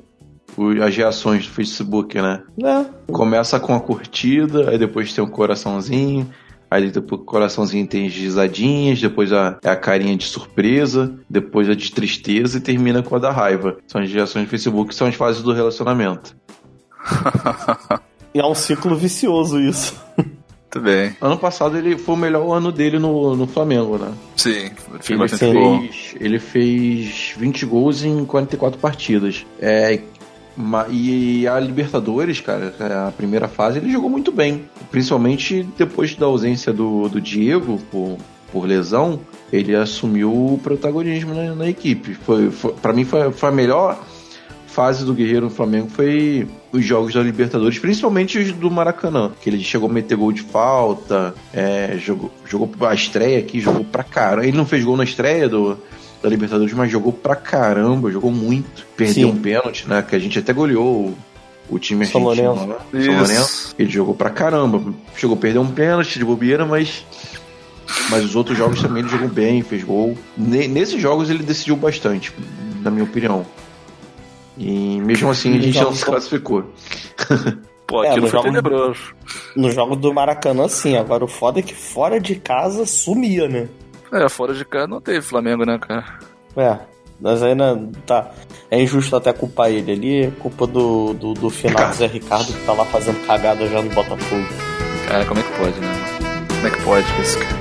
Speaker 1: as reações do Facebook, né?
Speaker 2: É,
Speaker 1: Começa com a curtida, aí depois tem o coraçãozinho, aí depois o coraçãozinho tem as risadinhas, depois a, é a carinha de surpresa, depois a de tristeza e termina com a da raiva. São as reações do Facebook, são as fases do relacionamento.
Speaker 2: e é um ciclo vicioso isso.
Speaker 3: Muito bem.
Speaker 1: Ano passado ele foi o melhor ano dele no, no Flamengo, né?
Speaker 3: Sim,
Speaker 1: Ele fez, ele fez 20 gols em 44 partidas. É, e a Libertadores, cara, a primeira fase, ele jogou muito bem. Principalmente depois da ausência do, do Diego por, por lesão, ele assumiu o protagonismo na, na equipe. Foi, foi, para mim, foi, foi a melhor fase do Guerreiro no Flamengo foi os jogos da Libertadores, principalmente os do Maracanã, que ele chegou a meter gol de falta, é, jogou, jogou a estreia aqui, jogou pra caramba. Ele não fez gol na estreia do, da Libertadores, mas jogou pra caramba, jogou muito. Perdeu
Speaker 2: Sim.
Speaker 1: um pênalti, né? Que a gente até goleou o, o time
Speaker 2: São
Speaker 1: argentino
Speaker 2: Lourenço.
Speaker 1: lá. São Lourenço. Ele jogou pra caramba. Chegou a perder um pênalti de bobeira, mas. Mas os outros jogos também ele jogou bem, fez gol. Ne- nesses jogos ele decidiu bastante, na minha opinião. E mesmo assim a gente não se classificou.
Speaker 3: Pô,
Speaker 2: É,
Speaker 3: aquilo
Speaker 2: no
Speaker 3: foi
Speaker 2: jogo-
Speaker 3: tenebroso.
Speaker 2: No jogo do Maracanã, sim. Agora o foda é que fora de casa sumia, né?
Speaker 3: É, fora de casa não teve Flamengo, né, cara?
Speaker 2: É, mas ainda tá. É injusto até culpar ele ali, é culpa do, do, do final do Zé Ricardo que tá lá fazendo cagada já no Botafogo.
Speaker 3: Cara, como é que pode, né, mano? Como é que pode isso, cara?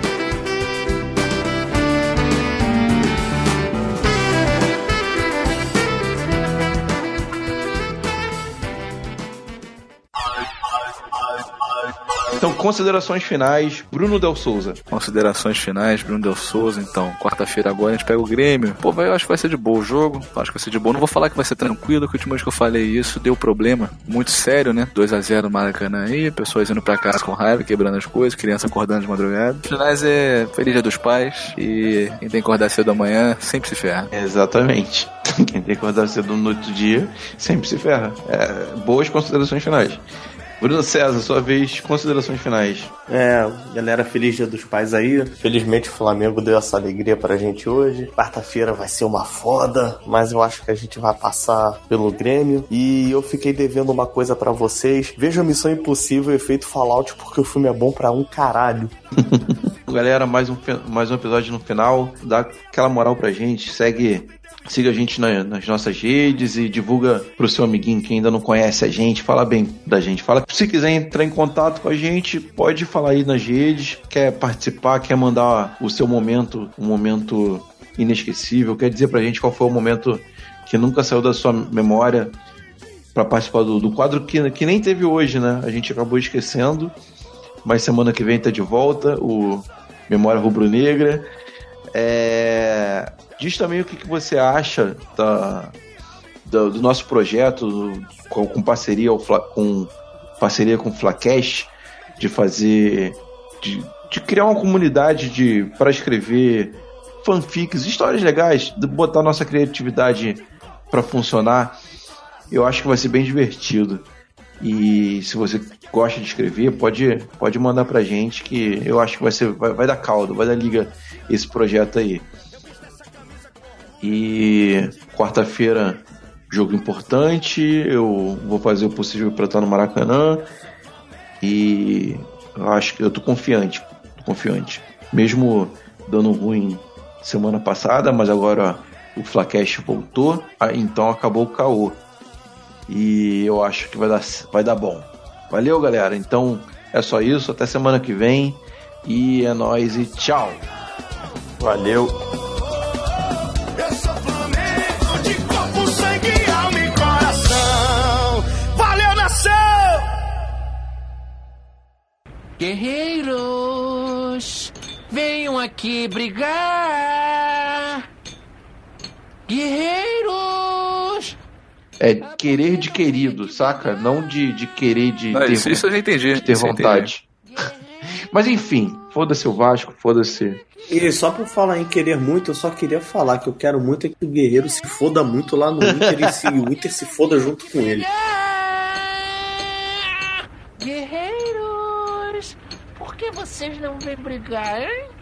Speaker 1: Considerações finais, Bruno Del Souza.
Speaker 3: Considerações finais, Bruno Del Souza, então. Quarta-feira agora a gente pega o Grêmio. Pô, vai, eu acho que vai ser de boa o jogo. Acho que vai ser de boa. Não vou falar que vai ser tranquilo, que a última vez que eu falei isso deu problema. Muito sério, né? 2x0 no Maracanã aí, pessoas indo pra casa com raiva, quebrando as coisas, criança acordando de madrugada. Os finais é Feliz Dia dos Pais e quem tem que acordar cedo amanhã sempre se ferra.
Speaker 1: Exatamente. Quem tem que acordar cedo no outro dia sempre se ferra. É, boas considerações finais. Bruno César, sua vez, considerações finais.
Speaker 2: É, galera, feliz dia dos pais aí. Felizmente o Flamengo deu essa alegria pra gente hoje. Quarta-feira vai ser uma foda, mas eu acho que a gente vai passar pelo Grêmio. E eu fiquei devendo uma coisa pra vocês. Veja Missão Impossível Efeito Fallout, porque o filme é bom pra um caralho.
Speaker 1: Galera, mais um, mais um episódio no final. Dá aquela moral pra gente. Segue. Siga a gente na- nas nossas redes e divulga pro seu amiguinho que ainda não conhece a gente. Fala bem da gente. Fala. Se quiser entrar em contato com a gente, pode falar aí nas redes. Quer participar, quer mandar o seu momento, um momento inesquecível. Quer dizer pra gente qual foi o momento que nunca saiu da sua memória para participar do, do quadro que, que nem teve hoje, né? A gente acabou esquecendo. Mas semana que vem tá de volta, o Memória Rubro-Negra. É, Diz também o que, que você acha da, do, do nosso projeto do- com, com parceria com parceria com o Flacast de fazer de, de criar uma comunidade de para escrever fanfics, histórias legais, de botar nossa criatividade para funcionar. Eu acho que vai ser bem divertido. E se você gosta de escrever, pode, pode mandar pra gente que eu acho que vai ser vai, vai dar caldo, vai dar liga esse projeto aí. E quarta-feira, jogo importante, eu vou fazer o possível para estar no Maracanã. E eu acho que eu tô confiante, tô confiante. Mesmo dando ruim semana passada, mas agora o Flacast voltou, então acabou o caô. E eu acho que vai dar, vai dar bom. Valeu, galera. Então é só isso. Até semana que vem. E é nóis e tchau.
Speaker 2: Valeu.
Speaker 6: Guerreiros, venham aqui brigar. Guerreiros!
Speaker 1: É querer de querido, saca? Não de, de querer de
Speaker 3: Não,
Speaker 1: ter,
Speaker 3: isso, isso eu já entendi.
Speaker 1: de ter
Speaker 3: isso eu entendi.
Speaker 1: vontade. Mas enfim, foda-se o Vasco, foda-se.
Speaker 2: E só por falar em querer muito, eu só queria falar que eu quero muito é que o Guerreiro se foda muito lá no Inter e se, o Inter se foda junto com ele.
Speaker 6: Guerreiros, por que vocês não vêm brigar, hein?